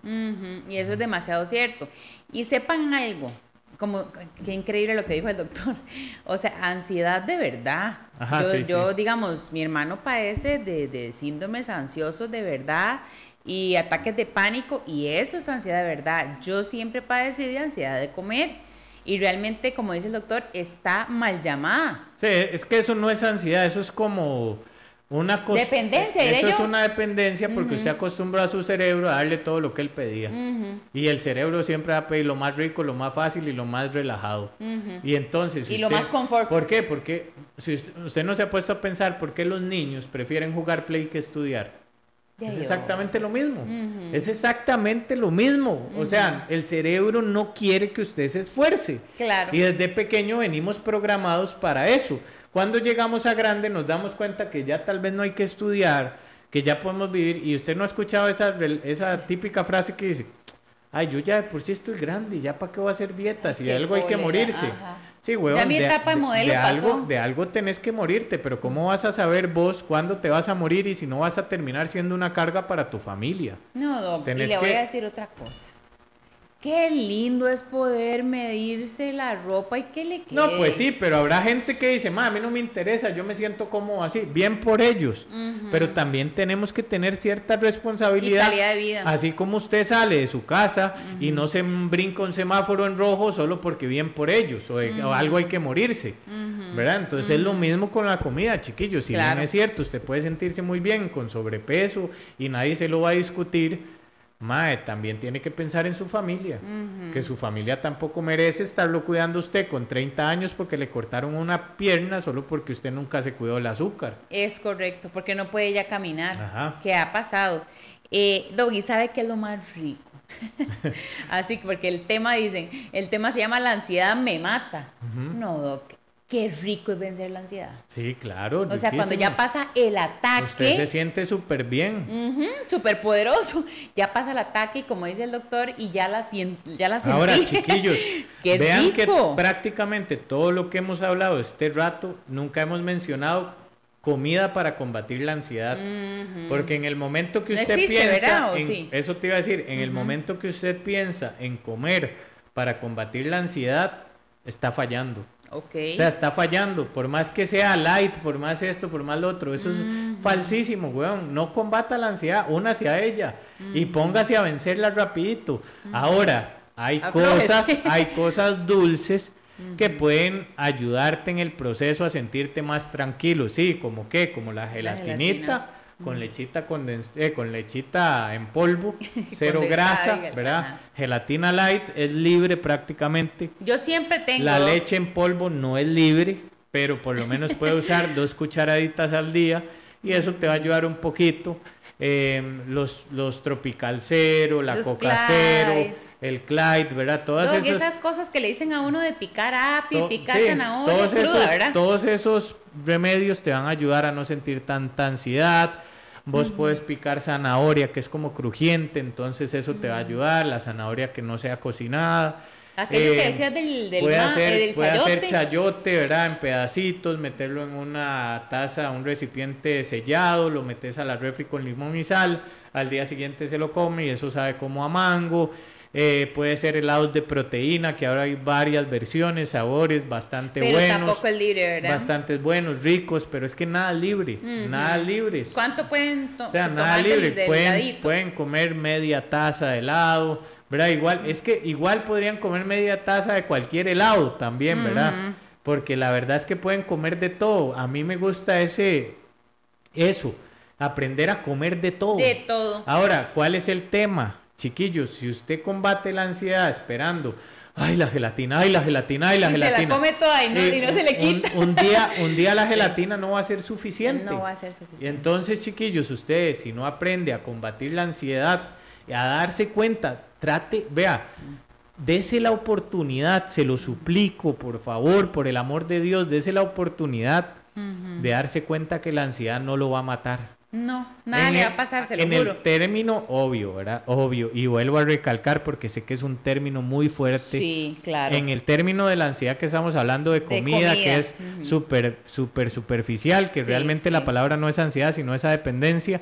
Speaker 2: Y eso es demasiado cierto. Y sepan algo, como qué increíble lo que dijo el doctor. *laughs* O sea, ansiedad de verdad. yo, yo digamos, mi hermano padece de, de síndromes ansiosos de verdad y ataques de pánico y eso es ansiedad de verdad. Yo siempre padecí de ansiedad de comer y realmente, como dice el doctor, está mal llamada.
Speaker 3: Sí, es que eso no es ansiedad, eso es como una
Speaker 2: cosa. Dependencia,
Speaker 3: Eso es una dependencia porque usted acostumbró a su cerebro a darle todo lo que él pedía. Y el cerebro siempre va a pedir lo más rico, lo más fácil y lo más relajado. Y entonces.
Speaker 2: y lo más confort.
Speaker 3: ¿Por qué? Porque si usted no se ha puesto a pensar por qué los niños prefieren jugar play que estudiar es exactamente lo mismo. Es exactamente lo mismo. O sea, el cerebro no quiere que usted se esfuerce.
Speaker 2: Claro.
Speaker 3: Y desde pequeño venimos programados para eso. Cuando llegamos a grande nos damos cuenta que ya tal vez no hay que estudiar, que ya podemos vivir. Y usted no ha escuchado esa, esa típica frase que dice, ay, yo ya por sí estoy grande, ya para qué voy a hacer dietas, y algo hay que morirse. Sí, huevón.
Speaker 2: Ya mi etapa de, modelo
Speaker 3: de,
Speaker 2: pasó.
Speaker 3: Algo, de algo tenés que morirte, pero ¿cómo vas a saber vos cuándo te vas a morir y si no vas a terminar siendo una carga para tu familia?
Speaker 2: No, Doc, y le voy a decir otra cosa. Qué lindo es poder medirse la ropa y que le quede.
Speaker 3: No, pues sí, pero habrá gente que dice, a mí no me interesa, yo me siento como así. Bien por ellos, pero también tenemos que tener cierta responsabilidad.
Speaker 2: calidad de vida.
Speaker 3: Así como usted sale de su casa y no se brinca un semáforo en rojo solo porque bien por ellos o, algo hay que morirse, ¿verdad? Entonces es lo mismo con la comida, chiquillos. Si bien es cierto, usted puede sentirse muy bien con sobrepeso y nadie se lo va a discutir Mae, también tiene que pensar en su familia, que su familia tampoco merece estarlo cuidando usted con 30 años porque le cortaron una pierna solo porque usted nunca se cuidó el azúcar.
Speaker 2: Es correcto, porque no puede ya caminar. Ajá. ¿Qué ha pasado? Eh, Doggy, ¿sabe qué es lo más rico? *laughs* Así que porque el tema dicen, el tema se llama la ansiedad me mata. No, Doc, qué rico es vencer la ansiedad.
Speaker 3: Sí, claro.
Speaker 2: O sea, cuando ya pasa el ataque.
Speaker 3: Usted se siente súper bien.
Speaker 2: súper poderoso. *laughs* Ya pasa el ataque, como dice el doctor, y ya la, ya la sentí.
Speaker 3: Ahora, chiquillos, *laughs* vean que prácticamente todo lo que hemos hablado este rato, nunca hemos mencionado comida para combatir la ansiedad. Porque en el momento que usted piensa, eso te iba a decir, en el momento que usted piensa en comer para combatir la ansiedad, está fallando. Okay. O sea, está fallando. Por más que sea light, por más esto, por más lo otro. Eso es falsísimo, weón. No combata la ansiedad, una hacia ella. Y póngase a vencerla rapidito. Ahora, hay cosas, hay *laughs* cosas dulces que pueden ayudarte en el proceso a sentirte más tranquilo. Sí, como qué, como la gelatinita con lechita eh, con lechita en polvo, *laughs* cero grasa, ¿verdad? Gelatina light es libre prácticamente.
Speaker 2: Yo siempre tengo.
Speaker 3: La leche en polvo no es libre, pero por lo menos puede *laughs* usar dos cucharaditas al día y eso te va a ayudar un poquito. Em, los, los Tropical Cero, la Coca Cero, el Clyde, ¿verdad?
Speaker 2: Todas esas, cosas que le dicen a uno de picar api, picar zanahoria todos esos, ¿verdad?
Speaker 3: Todos esos remedios te van a ayudar a no sentir tanta ansiedad. Vos puedes picar zanahoria que es como crujiente, entonces eso te va a ayudar. La zanahoria que no sea cocinada.
Speaker 2: Aquello que eh, decías del, del,
Speaker 3: puede hacer,
Speaker 2: eh,
Speaker 3: puede hacer chayote, ¿verdad? En pedacitos, meterlo en una taza, un recipiente sellado, lo metes a la refri con limón y sal, al día siguiente se lo come y eso sabe como a mango. Eh, puede ser helados de proteína, que ahora hay varias versiones, sabores bastante pero buenos.
Speaker 2: tampoco es libre, ¿verdad?
Speaker 3: Bastante buenos, ricos, pero es que nada libre, nada libre.
Speaker 2: ¿Cuánto pueden
Speaker 3: O sea, nada libre. pueden, pueden comer media taza de helado, ¿verdad? Igual, es que igual podrían comer media taza de cualquier helado también, ¿verdad? Porque la verdad es que pueden comer de todo. A mí me gusta ese, eso, aprender a comer de todo.
Speaker 2: De todo.
Speaker 3: Ahora, ¿cuál es el tema? Chiquillos, si usted combate la ansiedad esperando, ay, la gelatina, ay, la gelatina, ay, la gelatina. Se
Speaker 2: la come toda y no, eh, se le quita.
Speaker 3: Un, día, un día la *laughs* gelatina no va a ser suficiente.
Speaker 2: No va a ser suficiente.
Speaker 3: Y entonces, chiquillos, ustedes, si no aprende a combatir la ansiedad, a darse cuenta, trate, vea, dese la oportunidad, se lo suplico, por favor, por el amor de Dios, dese la oportunidad de darse cuenta que la ansiedad no lo va a matar.
Speaker 2: No, nada le va a pasar, se lo
Speaker 3: En el término obvio, ¿verdad? Obvio. Y vuelvo a recalcar porque sé que es un término muy fuerte.
Speaker 2: Sí, claro.
Speaker 3: En el término de la ansiedad que estamos hablando de comida, que es súper, súper superficial, que realmente la palabra no es ansiedad, sino esa dependencia.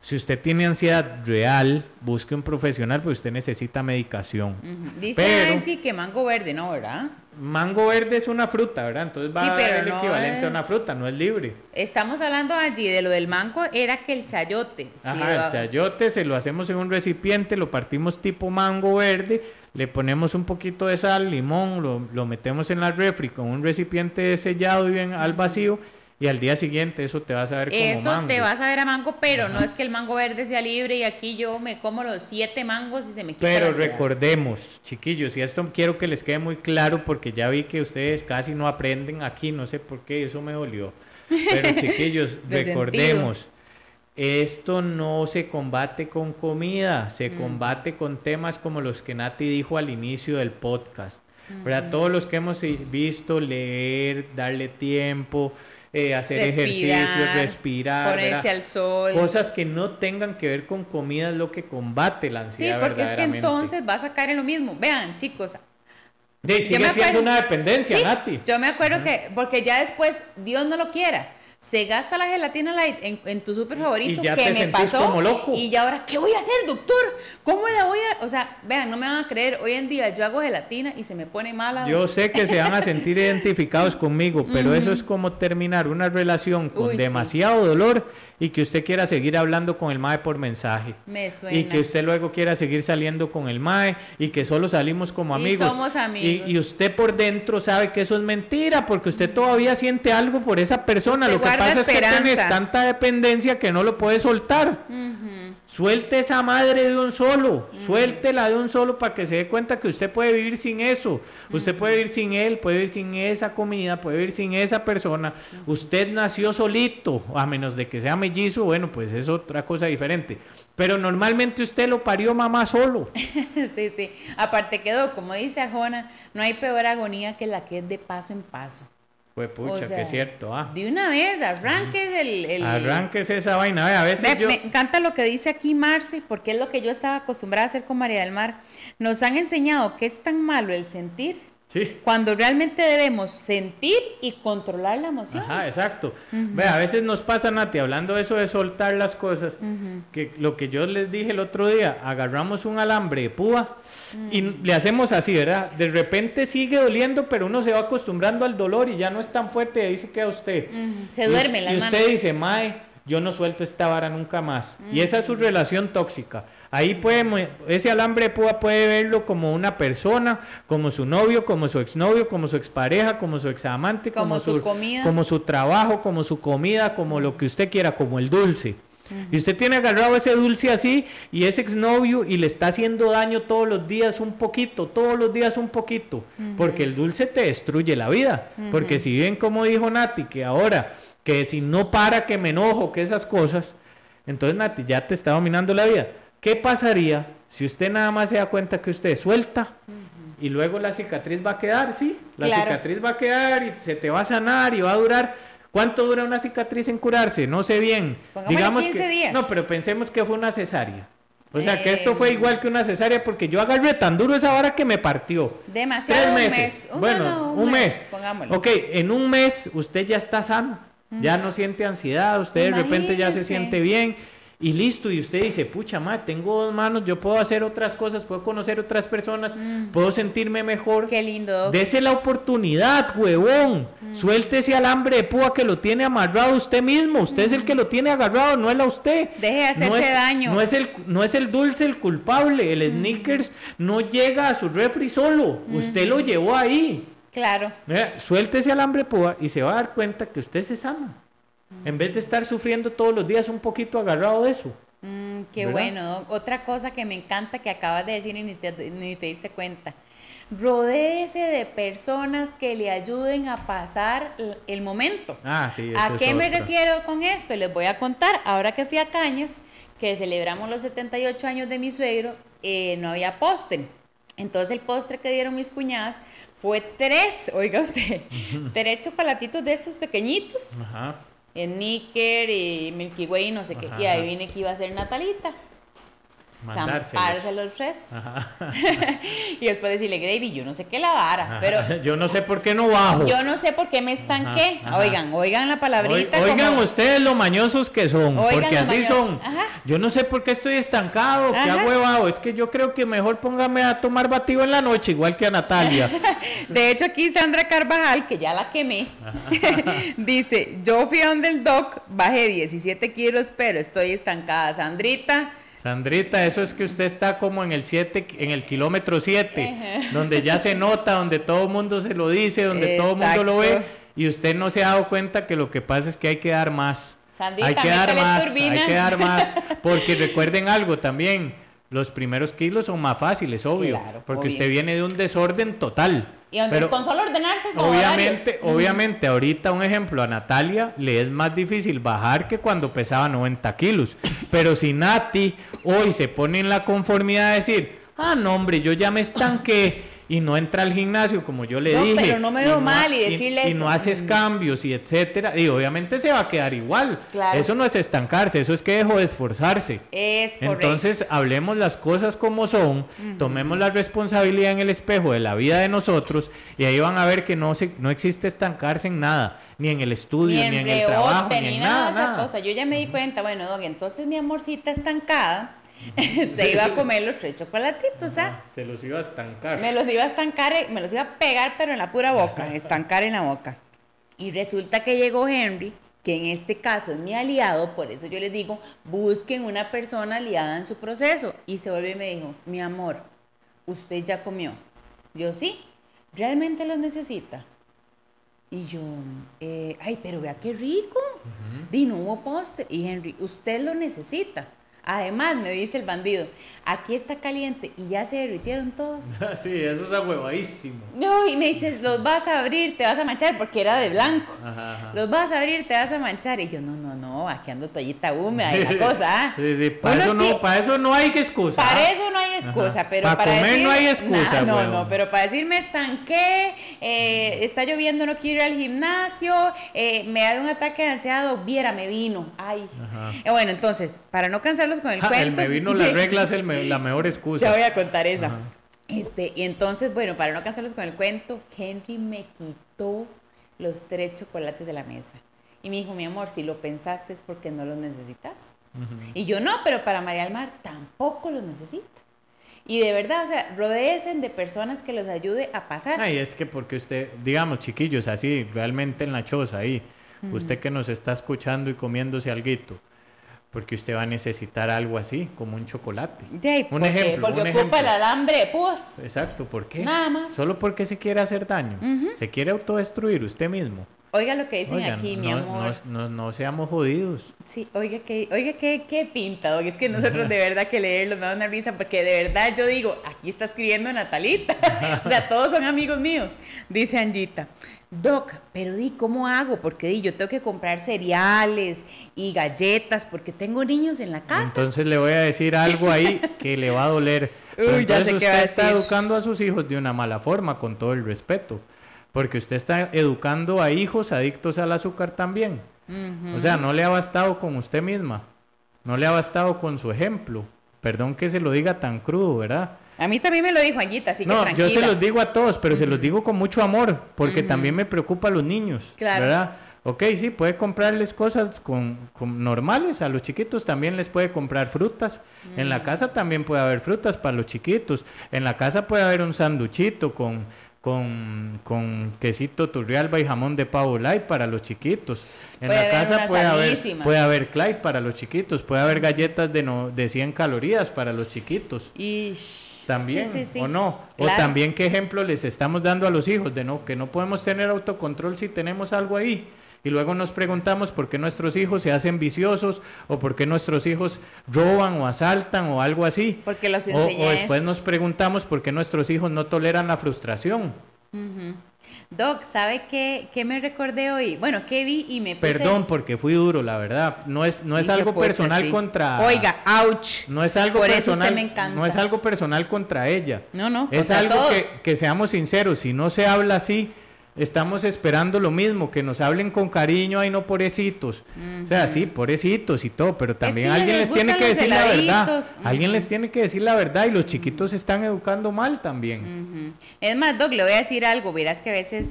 Speaker 3: Si usted tiene ansiedad real, busque un profesional, pues usted necesita medicación.
Speaker 2: Dice Angie que mango verde, ¿no? ¿Verdad?
Speaker 3: Mango verde es una fruta, ¿verdad? Entonces va a ser el equivalente a una fruta, no es libre.
Speaker 2: Estamos hablando allí de lo del mango, era que el chayote.
Speaker 3: Ajá, el chayote se lo hacemos en un recipiente, lo partimos tipo mango verde, le ponemos un poquito de sal, limón, lo, metemos en la refri con un recipiente sellado y bien al vacío y al día siguiente eso te va a saber como
Speaker 2: Eso te va a saber a mango, pero no es que el mango verde sea libre y aquí yo me como los siete mangos y se me quita
Speaker 3: Pero recordemos, chiquillos, y esto quiero que les quede muy claro porque ya vi que ustedes casi no aprenden aquí, no sé por qué, eso me dolió. Pero *laughs* chiquillos, recordemos, esto no se combate con comida, se mm. combate con temas como los que Nati dijo al inicio del podcast. ¿verdad? Todos los que hemos visto, leer, darle tiempo, eh, hacer ejercicio, respirar,
Speaker 2: ponerse al sol.
Speaker 3: Cosas que no tengan que ver con comida es lo que combate la ansiedad.
Speaker 2: Sí, porque es que entonces vas a caer en lo mismo. Vean, chicos.
Speaker 3: De, sigue siendo una dependencia, Nati.
Speaker 2: Yo me acuerdo que, porque ya después, Dios no lo quiera, se gasta la gelatina light en, tu súper favorito
Speaker 3: y que me pasó como loco.
Speaker 2: y ya ahora qué voy a hacer doctor cómo la voy a o sea vean no me van a creer hoy en día yo hago gelatina y se me pone mala.
Speaker 3: Yo sé que se van a sentir *laughs* identificados conmigo pero eso es como terminar una relación con demasiado dolor y que usted quiera seguir hablando con el mae por mensaje.
Speaker 2: Me suena.
Speaker 3: y que usted luego quiera seguir saliendo con el mae y que solo salimos como amigos.
Speaker 2: y somos amigos.
Speaker 3: y, usted por dentro sabe que eso es mentira porque usted todavía siente algo por esa persona lo que que pasa es que tienes tanta dependencia que no lo puedes soltar. Suelte esa madre de un solo, suéltela de un solo para que se dé cuenta que usted puede vivir sin eso. Usted puede vivir sin él, puede vivir sin esa comida, puede vivir sin esa persona. Usted nació solito, a menos de que sea mellizo, bueno, pues es otra cosa diferente. Pero normalmente usted lo parió mamá solo. *laughs*
Speaker 2: sí, sí. Aparte quedó, como dice Arjona, no hay peor agonía que la que es de paso en paso.
Speaker 3: Pues pucha, que es cierto. Ah.
Speaker 2: De una vez, arranques el, el...
Speaker 3: Arranques esa vaina. A veces
Speaker 2: me, me, encanta lo que dice aquí Marce, porque es lo que yo estaba acostumbrada a hacer con María del Mar. Nos han enseñado que es tan malo el sentir Sí. Cuando realmente debemos sentir y controlar la emoción.
Speaker 3: Ajá, exacto. Ve, a veces nos pasa, Nati, hablando de eso de soltar las cosas, que lo que yo les dije el otro día, agarramos un alambre de púa y le hacemos así, ¿verdad? De repente sigue doliendo, pero uno se va acostumbrando al dolor y ya no es tan fuerte y ahí se queda usted.
Speaker 2: Se duerme
Speaker 3: la Y usted dice, Mae, yo no suelto esta vara nunca más. Y esa es su relación tóxica. Ahí puede, ese alambre puede verlo como una persona, como su novio, como su exnovio, como su expareja, como su examante, como, como su, comida. como su trabajo, como su comida, como lo que usted quiera, como el dulce. Y usted tiene agarrado ese dulce así y ese exnovio y le está haciendo daño todos los días un poquito, todos los días un poquito, porque el dulce te destruye la vida. Porque si bien como dijo Nati, que ahora que si no para que me enojo, que esas cosas, entonces Nati ya te está dominando la vida. ¿Qué pasaría si usted nada más se da cuenta que usted suelta y luego la cicatriz va a quedar, sí? La cicatriz va a quedar y se te va a sanar y va a durar. ¿Cuánto dura una cicatriz en curarse? No sé bien. Digamos que no, pero pensemos que fue una cesárea. O sea, que esto fue igual que una cesárea porque yo agarré tan duro esa vara que me partió.
Speaker 2: Demasiado.
Speaker 3: Tres meses. bueno, un, mes. mes. Ok, en un mes usted ya está sano. Ya no siente ansiedad, usted de repente ya se siente bien y listo. Y usted dice, pucha, madre, tengo dos manos, yo puedo hacer otras cosas, puedo conocer otras personas, mm. puedo sentirme mejor.
Speaker 2: Qué lindo.
Speaker 3: Dese la oportunidad, huevón. Mm. Suelte ese alambre de púa que lo tiene amarrado usted mismo. Usted es el que lo tiene agarrado, no es la usted.
Speaker 2: Deje de hacerse daño.
Speaker 3: No es, el, no es el dulce el culpable. El sneakers no llega a su refri solo. Usted lo llevó ahí.
Speaker 2: Claro.
Speaker 3: suelte ese alambre púa y se va a dar cuenta que usted se sana. En vez de estar sufriendo todos los días un poquito agarrado de eso.
Speaker 2: Mm, qué bueno. Otra cosa que me encanta que acabas de decir y ni te, ni te diste cuenta. Rodéese de personas que le ayuden a pasar el momento.
Speaker 3: Ah, sí.
Speaker 2: ¿A qué me refiero con esto? Les voy a contar. Ahora que fui a Cañas, que celebramos los 78 años de mi suegro, eh, no había postre. Entonces el postre que dieron mis cuñadas fue tres, oiga usted, tres chocolatitos de estos pequeñitos. Ajá. En Níker y Milky Way, no sé qué. Y ahí vine que iba a ser Natalita. Zampárselos tres. *laughs* y después decirle, Gravy, yo no sé qué la vara, pero... *laughs*
Speaker 3: Yo no sé por qué no bajo.
Speaker 2: Yo no sé por qué me estanqué. Oigan, oigan la palabrita.
Speaker 3: oigan ustedes lo mañosos que son, porque así son. Yo no sé por qué estoy estancado, qué huevado. Es que yo creo que mejor póngame a tomar batido en la noche, igual que a Natalia. *laughs*
Speaker 2: de hecho, aquí Sandra Carvajal, que ya la quemé, dice, yo fui a donde el doc, bajé 17 kilos, pero estoy estancada. Sandrita...
Speaker 3: Sandrita, eso es que usted está como en el 7, en el kilómetro 7, donde ya se nota, donde todo el mundo se lo dice, donde todo el mundo lo ve, y usted no se ha dado cuenta que lo que pasa es que hay que dar más. hay que dar más, hay que dar más, porque recuerden algo también, los primeros kilos son más fáciles, obvio, porque usted viene de un desorden total.
Speaker 2: Y con solo ordenarse
Speaker 3: Obviamente, obviamente, ahorita un ejemplo, a Natalia le es más difícil bajar que cuando pesaba 90 kilos. Pero si Nati hoy se pone en la conformidad de decir, ah, no, hombre, yo ya me estanqué y no entra al gimnasio como yo le dije.
Speaker 2: Pero no me veo mal y decirle
Speaker 3: y, no haces cambios y etcétera. Y obviamente se va a quedar igual. Eso no es estancarse, eso es que dejó de esforzarse.
Speaker 2: Es
Speaker 3: Entonces hablemos las cosas como son, tomemos la responsabilidad en el espejo de la vida de nosotros y ahí van a ver que no, se, no existe estancarse en nada, ni en el estudio, ni en, el trabajo, ni, en nada. nada.
Speaker 2: Cosa. Yo ya me di cuenta, bueno, entonces mi amorcita estancada *laughs* se iba a comer los tres chocolatitos, ¿ah?
Speaker 3: Se los iba a estancar.
Speaker 2: Me los iba a estancar, eh, me los iba a pegar, pero en la pura boca, *laughs* estancar en la boca. Y resulta que llegó Henry, que en este caso es mi aliado, por eso yo les digo, busquen una persona aliada en su proceso. Y se volvió y me dijo, mi amor, usted ya comió. Yo sí, realmente los necesita. Y yo, eh, ay, pero vea qué rico. Uh no hubo postre. Y Henry, usted lo necesita. Además, me dice el bandido, aquí está caliente y ya se derritieron todos. *laughs*
Speaker 3: sí, eso es ahuevadísimo.
Speaker 2: No, y me dices, los vas a abrir, te vas a manchar, porque era de blanco. Los vas a abrir, te vas a manchar. Y yo, no, no, no, aquí ando toallita húmeda y la *laughs* cosa. ¿ah?
Speaker 3: Sí, sí, para eso, no, para eso no hay excusa.
Speaker 2: Para ¿ah? eso no hay excusa, pero para,
Speaker 3: para comer no hay excusa.
Speaker 2: no, no, pero para decir me estanqué, eh, está lloviendo, no quiero ir al gimnasio, eh, me da un ataque de ansiedad, viera, me vino. Ay. Eh, bueno, entonces, para no cansarlos con el cuento. *laughs*
Speaker 3: El me vino la regla es la mejor excusa.
Speaker 2: Ya voy a contar esa. Este, y entonces, bueno, para no cansarlos con el cuento, Henry me quitó los tres chocolates de la mesa. Y me dijo, mi amor, si lo pensaste es porque no los necesitas. Y yo no, pero para María del Mar tampoco los necesita. Y de verdad, o sea, rodeen de personas que los ayude a pasar.
Speaker 3: Ay, es que porque usted, digamos, chiquillos, así, realmente en la choza ahí, usted que nos está escuchando y comiéndose algo, porque usted va a necesitar algo así, como un chocolate.
Speaker 2: un ejemplo. Porque ocupa el alambre, pues.
Speaker 3: Exacto, ¿por qué? Nada más. Solo porque se quiere hacer daño. Se quiere autodestruir usted mismo.
Speaker 2: Oiga lo que dicen aquí, mi amor.
Speaker 3: No, no, seamos jodidos.
Speaker 2: Sí, oiga, que, oiga qué, qué pinta, Es que nosotros de verdad que leerlo me da una risa porque de verdad yo digo, aquí está escribiendo Natalita. *laughs* o sea, todos son amigos míos. Dice Angita, Doc, pero di, ¿cómo hago? Porque di, yo tengo que comprar cereales y galletas porque tengo niños en la casa.
Speaker 3: Entonces le voy a decir algo ahí que le va a doler. *laughs* Uy, ya sé usted está educando a sus hijos de una mala forma, con todo el respeto. Porque usted está educando a hijos adictos al azúcar también. O sea, no le ha bastado con usted misma. No le ha bastado con su ejemplo. Perdón que se lo diga tan crudo, ¿verdad?
Speaker 2: A mí también me lo dijo Anita, así que
Speaker 3: no, yo se los digo a todos, pero se los digo con mucho amor, porque también me preocupa a los niños, claro. ¿verdad? Ok, sí, puede comprarles cosas con, normales, a los chiquitos también les puede comprar frutas. En la casa también puede haber frutas para los chiquitos. En la casa puede haber un sanduchito con con, con quesito turrialba y jamón de pavo light para los chiquitos. En la casa puede haber, puede haber Clyde para los chiquitos, puede haber galletas de, no, de 100 calorías para los chiquitos. Y también o no o también qué ejemplo les estamos dando a los hijos de no que no podemos tener autocontrol si tenemos algo ahí y luego nos preguntamos por qué nuestros hijos se hacen viciosos o por qué nuestros hijos roban o asaltan o algo así.
Speaker 2: Porque los
Speaker 3: o, o, después nos preguntamos por qué nuestros hijos no toleran la frustración.
Speaker 2: Doc, ¿sabe qué, qué, me recordé hoy? Bueno, ¿qué vi y me
Speaker 3: puse... Perdón, porque fui duro, la verdad. No es, no es algo personal contra...
Speaker 2: Oiga, ouch.
Speaker 3: No es algo Por personal... Eso me encanta. No es algo personal contra ella.
Speaker 2: No, no,
Speaker 3: Es algo que, que seamos sinceros. Si no se habla así estamos esperando lo mismo, que nos hablen con cariño, ay no pobrecitos. O sea, sí, pobrecitos y todo, pero también alguien les, tiene que decir la verdad. Alguien les tiene que decir la verdad y los chiquitos se están educando mal también.
Speaker 2: Es más, Doc, le voy a decir algo, verás que a veces,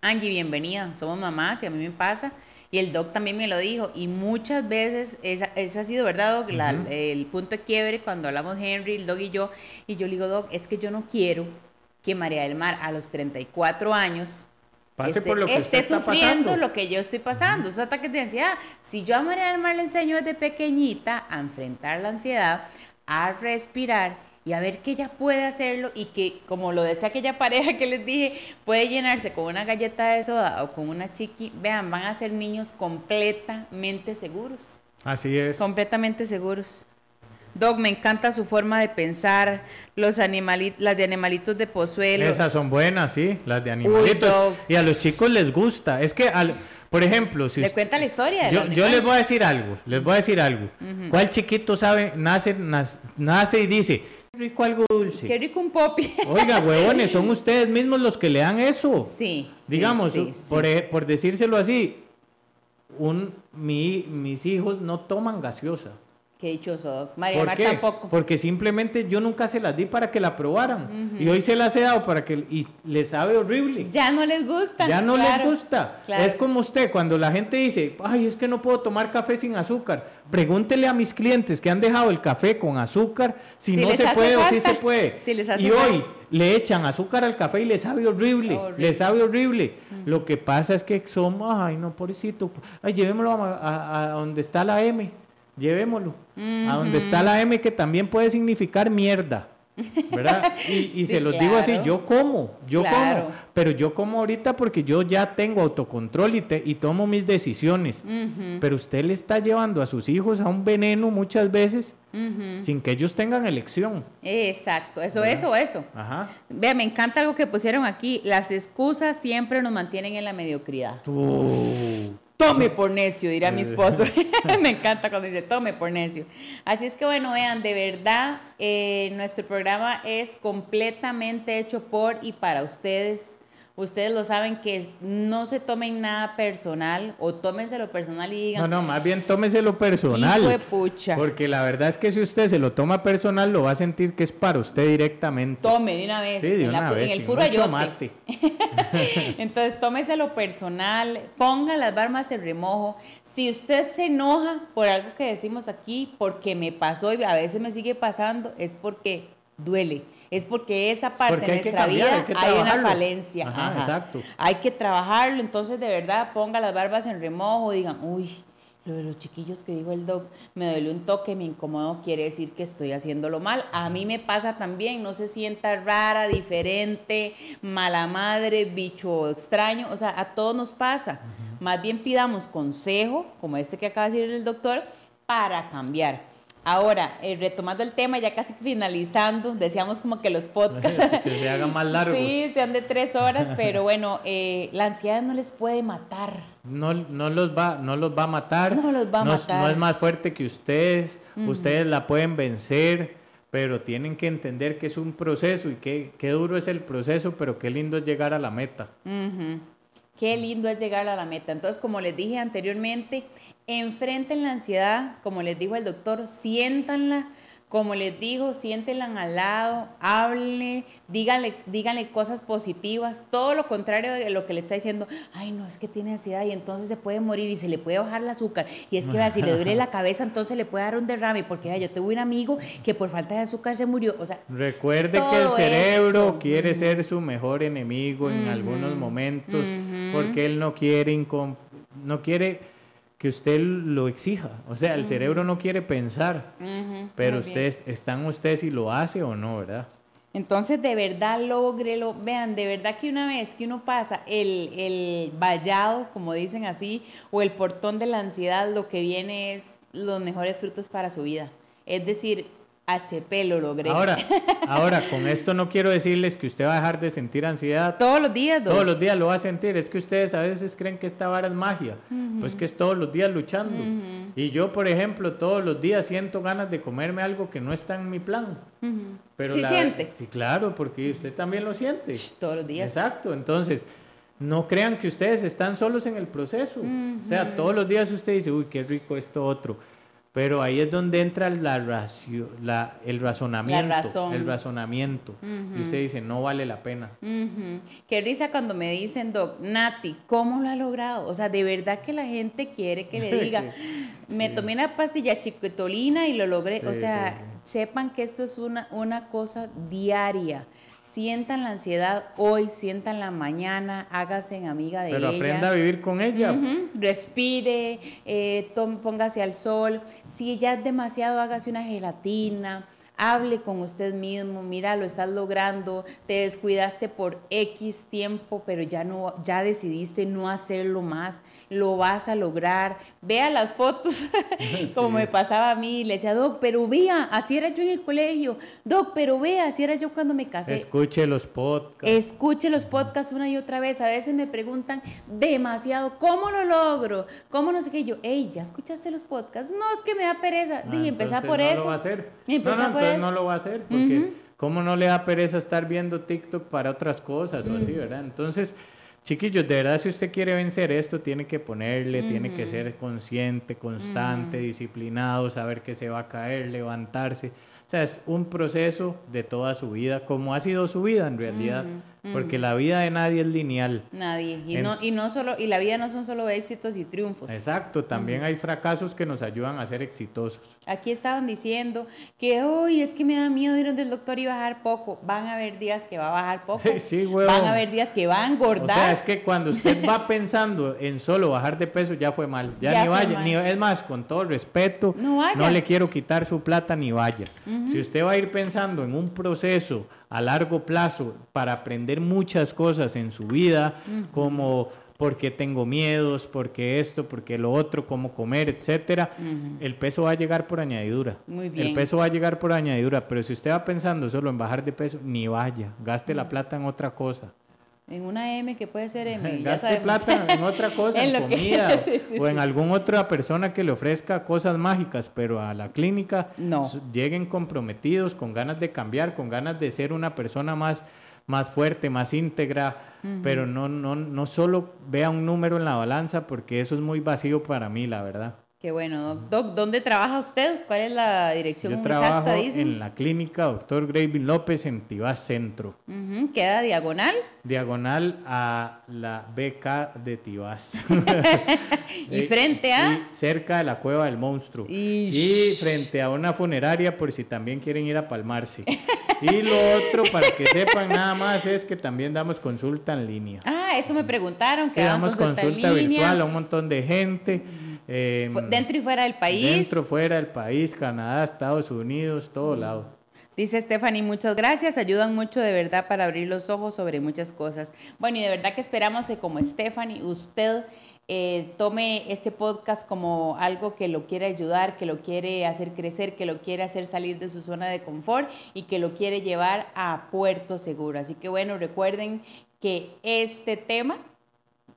Speaker 2: Angie, bienvenida, somos mamás y a mí me pasa. Y el doc también me lo dijo. Y muchas veces, esa, ha sido, ¿verdad, doc? el punto de quiebre cuando hablamos Henry, el doc y yo. Y yo le digo, doc, es que yo no quiero que María del Mar a los 34 años
Speaker 3: esté, por lo que
Speaker 2: esté sufriendo
Speaker 3: lo
Speaker 2: que yo estoy pasando, esos ataques de ansiedad. Si yo a María del Mar le enseño desde pequeñita a enfrentar la ansiedad, a respirar y a ver que ella puede hacerlo y que, como lo decía aquella *laughs* pareja que les dije, puede llenarse con una galleta de soda o con una chiqui, vean, van a ser niños completamente seguros.
Speaker 3: Así es.
Speaker 2: Completamente seguros. Doc, me encanta su forma de pensar, los animalitos, las de animalitos de pozuelo.
Speaker 3: Esas son buenas, sí, las de animalitos. y a los chicos les gusta. Es que, al, por ejemplo, si...
Speaker 2: Le cuenta la historia.
Speaker 3: yo, yo, les voy a decir algo, les voy a decir algo. ¿Cuál chiquito sabe, nace, nace, y dice, qué rico algo dulce?
Speaker 2: Qué rico un popi.
Speaker 3: Oiga, *laughs* huevones, son ustedes mismos los que le dan eso. Sí. Digamos, por, e, por decírselo así, un, mi, mis hijos no toman gaseosa.
Speaker 2: Qué dichoso. María Mar tampoco.
Speaker 3: Porque simplemente yo nunca se las di para que la probaran. Y hoy se las he dado para que... Y les sabe horrible.
Speaker 2: Ya no les gusta.
Speaker 3: Ya no les gusta. Es como usted, cuando la gente dice, ay, es que no puedo tomar café sin azúcar. Pregúntele a mis clientes que han dejado el café con azúcar si, no se puede o si se puede. y hoy le echan azúcar al café y le sabe horrible. Le sabe horrible. Lo que pasa es que somos, ay, no, pobrecito. Ay, llevémoslo a donde está la M llevémoslo. A donde está la M que también puede significar mierda. ¿Verdad? *laughs* Y, se los digo así, yo como, yo como, pero yo como ahorita porque yo ya tengo autocontrol y, y tomo mis decisiones. Pero usted le está llevando a sus hijos a un veneno muchas veces sin que ellos tengan elección.
Speaker 2: Exacto, eso, eso, eso. Ajá. Vea, me encanta algo que pusieron aquí, las excusas siempre nos mantienen en la mediocridad tome por necio, dirá mi esposo. *laughs* *laughs* Me encanta cuando dice tome por necio. Así es que bueno, vean, de verdad, eh, nuestro programa es completamente hecho por y para ustedes. Ustedes lo saben que no se tomen nada personal o tómenselo personal y digan.
Speaker 3: No, no, más bien tómeselo personal.
Speaker 2: Hijo pucha.
Speaker 3: Porque la verdad es que si usted se lo toma personal, lo va a sentir que es para usted directamente.
Speaker 2: Tome de una vez.
Speaker 3: Sí, de una vez. En el puro ayote. *laughs*
Speaker 2: Entonces, tómeselo personal, ponga las barbas en remojo. Si usted se enoja por algo que decimos aquí, porque me pasó y a veces me sigue pasando, es porque duele es porque esa parte de nuestra vida hay, una falencia. Exacto. Hay que trabajarlo, entonces de verdad ponga las barbas en remojo, digan, uy, lo de los chiquillos que dijo el doc, me duele un toque, me incomodó, quiere decir que estoy haciéndolo mal. A mí me pasa también, no se sienta rara, diferente, mala madre, bicho extraño, o sea, a todos nos pasa. Más bien pidamos consejo, como este que acaba de decir el doctor, para cambiar. Ahora, eh, retomando el tema, ya casi finalizando, decíamos como que los podcasts... *laughs*
Speaker 3: que se hagan más largos. *laughs*
Speaker 2: Sí, sean de tres horas, pero bueno, eh, la ansiedad no les puede matar.
Speaker 3: No, no, los va, no los va a matar.
Speaker 2: No los va a matar.
Speaker 3: No es más fuerte que ustedes. Ustedes la pueden vencer, pero tienen que entender que es un proceso y qué, qué duro es el proceso, pero qué lindo es llegar a la meta.
Speaker 2: Qué lindo es llegar a la meta. Entonces, como les dije anteriormente, Enfrenten la ansiedad, como les dijo el doctor, siéntanla, como les digo, siéntenla al lado, háblenle, díganle, díganle cosas positivas, todo lo contrario de lo que le está diciendo, ay no, es que tiene ansiedad y entonces se puede morir y se le puede bajar el azúcar, y es que si le duele la *laughs* cabeza, entonces le puede dar un derrame, porque yo tengo un amigo que por falta de azúcar se murió, o sea...
Speaker 3: Recuerde que el cerebro quiere ser su mejor enemigo en algunos momentos, porque él no quiere, no quiere que usted lo exija. O sea, el cerebro no quiere pensar, pero ustedes, están ustedes si lo hace o no, ¿verdad?
Speaker 2: Entonces, de verdad, lógrelo. Vean, de verdad que una vez que uno pasa el, el vallado, como dicen así, o el portón de la ansiedad, lo que viene es los mejores frutos para su vida. Es decir, HP lo logré.
Speaker 3: Ahora, *laughs* ahora, con esto no quiero decirles que usted va a dejar de sentir ansiedad.
Speaker 2: Todos los días,
Speaker 3: Todos los días lo va a sentir. Es que ustedes a veces creen que esta vara es magia. Pues que es todos los días luchando. Y yo, por ejemplo, todos los días siento ganas de comerme algo que no está en mi plan.
Speaker 2: Pero ¿Sí siente?
Speaker 3: Sí, claro, porque usted también lo siente.
Speaker 2: Todos los días.
Speaker 3: Exacto. Entonces, no crean que ustedes están solos en el proceso. O sea, todos los días usted dice, uy, qué rico esto otro pero ahí es donde entra la, la el razonamiento. El razonamiento. Y usted dice, no vale la pena.
Speaker 2: Qué risa cuando me dicen, Doc, Nati, ¿cómo lo ha logrado? O sea, de verdad que la gente quiere que le *laughs* diga, me tomé una pastilla chiquitolina y lo logré. o sea, sepan que esto es una, una cosa diaria sientan la ansiedad hoy, sientan la mañana, hágase en amiga de ella.
Speaker 3: Pero aprenda a vivir con ella.
Speaker 2: Respire, eh, póngase al sol. Si ya es demasiado, hágase una gelatina hable con usted mismo, mira, lo estás logrando, te descuidaste por X tiempo, pero ya no, ya decidiste no hacerlo más, lo vas a lograr. Vea las fotos, *laughs* como me pasaba a mí, le decía, Doc, pero vea, así era yo en el colegio, Doc, pero vea, así era yo cuando me casé.
Speaker 3: Escuche los podcasts.
Speaker 2: Escuche los podcasts una y otra vez, a veces me preguntan demasiado, ¿cómo lo logro? ¿Cómo no sé qué? Yo, hey, ¿ya escuchaste los podcasts? No, es que me da pereza. Dije, ah, empezar por eso.
Speaker 3: Lo va a hacer. Empezar por no lo va a hacer, porque ¿cómo no le da pereza estar viendo TikTok para otras cosas o así, verdad? Entonces, chiquillos, de verdad, si usted quiere vencer esto, tiene que ponerle, tiene que ser consciente, constante, disciplinado, saber que se va a caer, levantarse. O sea, es un proceso de toda su vida, como ha sido su vida en realidad. Porque la vida de nadie es lineal.
Speaker 2: Nadie. Y, no, y, no solo, y la vida no son solo éxitos y triunfos.
Speaker 3: Exacto, también hay fracasos que nos ayudan a ser exitosos.
Speaker 2: Aquí estaban diciendo que hoy es que me da miedo ir donde el doctor y bajar poco. Van a haber días que va a bajar poco. *laughs*
Speaker 3: sí,
Speaker 2: Van a haber días que va a engordar. O sea,
Speaker 3: es que cuando usted va *laughs* pensando en solo bajar de peso, ya fue mal. Ya, ni vaya. Ni, es más, con todo el respeto, no, no, le quiero quitar su plata ni vaya. Si usted va a ir pensando en un proceso a largo plazo para aprender muchas cosas en su vida, como por qué tengo miedos, por qué esto, por qué lo otro, cómo comer, etcétera, el peso va a llegar por añadidura.
Speaker 2: Muy bien.
Speaker 3: El peso va a llegar por añadidura, pero si usted va pensando solo en bajar de peso, ni vaya, gaste la plata en otra cosa.
Speaker 2: En una M que puede ser M.
Speaker 3: Gaste plata en *laughs* otra cosa, en, comida *laughs* o en alguna otra persona que le ofrezca cosas mágicas, pero a la clínica
Speaker 2: no.
Speaker 3: lleguen comprometidos, con ganas de cambiar, con ganas de ser una persona más, más fuerte, más íntegra, pero no, no, no solo vea un número en la balanza porque eso es muy vacío para mí, la verdad.
Speaker 2: Qué bueno, Doc. ¿dónde trabaja usted? ¿Cuál es la dirección
Speaker 3: Yo exacta? Trabajo en la clínica Doctor Gravin López en Tibás Centro.
Speaker 2: ¿Queda diagonal?
Speaker 3: Diagonal a la BK de Tibás. *laughs*
Speaker 2: ¿Y eh, frente a?
Speaker 3: cerca de la Cueva del Monstruo. Y frente a una funeraria por si también quieren ir a palmarse. y lo otro, para que sepan nada más, es que también damos consulta en línea.
Speaker 2: Ah, eso me preguntaron.
Speaker 3: Que damos consulta, virtual a un montón de gente.
Speaker 2: Em, dentro y fuera del país.
Speaker 3: Dentro, fuera del país, Canadá, Estados Unidos, todo lado.
Speaker 2: Dice Stephanie, muchas gracias, ayudan mucho de verdad para abrir los ojos sobre muchas cosas. Bueno, y de verdad que esperamos que como Stephanie, usted eh, tome este podcast como algo que lo quiere ayudar, que lo quiere hacer crecer, que lo quiere hacer salir de su zona de confort y que lo quiere llevar a puerto seguro. Así que bueno, recuerden que este tema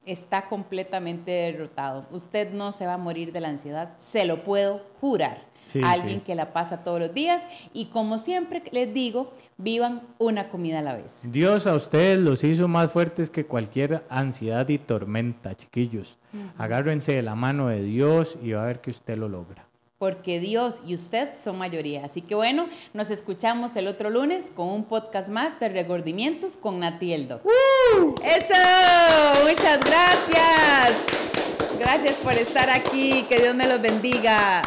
Speaker 2: está completamente derrotado. Usted no se va a morir de la ansiedad, se lo puedo jurar. Alguien que la pasa todos los días y como siempre les digo, vivan una comida a la vez.
Speaker 3: Dios a ustedes los hizo más fuertes que cualquier ansiedad y tormenta, chiquillos. Agárrense de la mano de Dios y va a ver que usted lo logra
Speaker 2: porque Dios y usted son mayoría. Así que bueno, nos escuchamos el otro lunes con un podcast más de Regordimientos con Natieldo. ¡Eso! Muchas gracias. Gracias por estar aquí. Que Dios me los bendiga.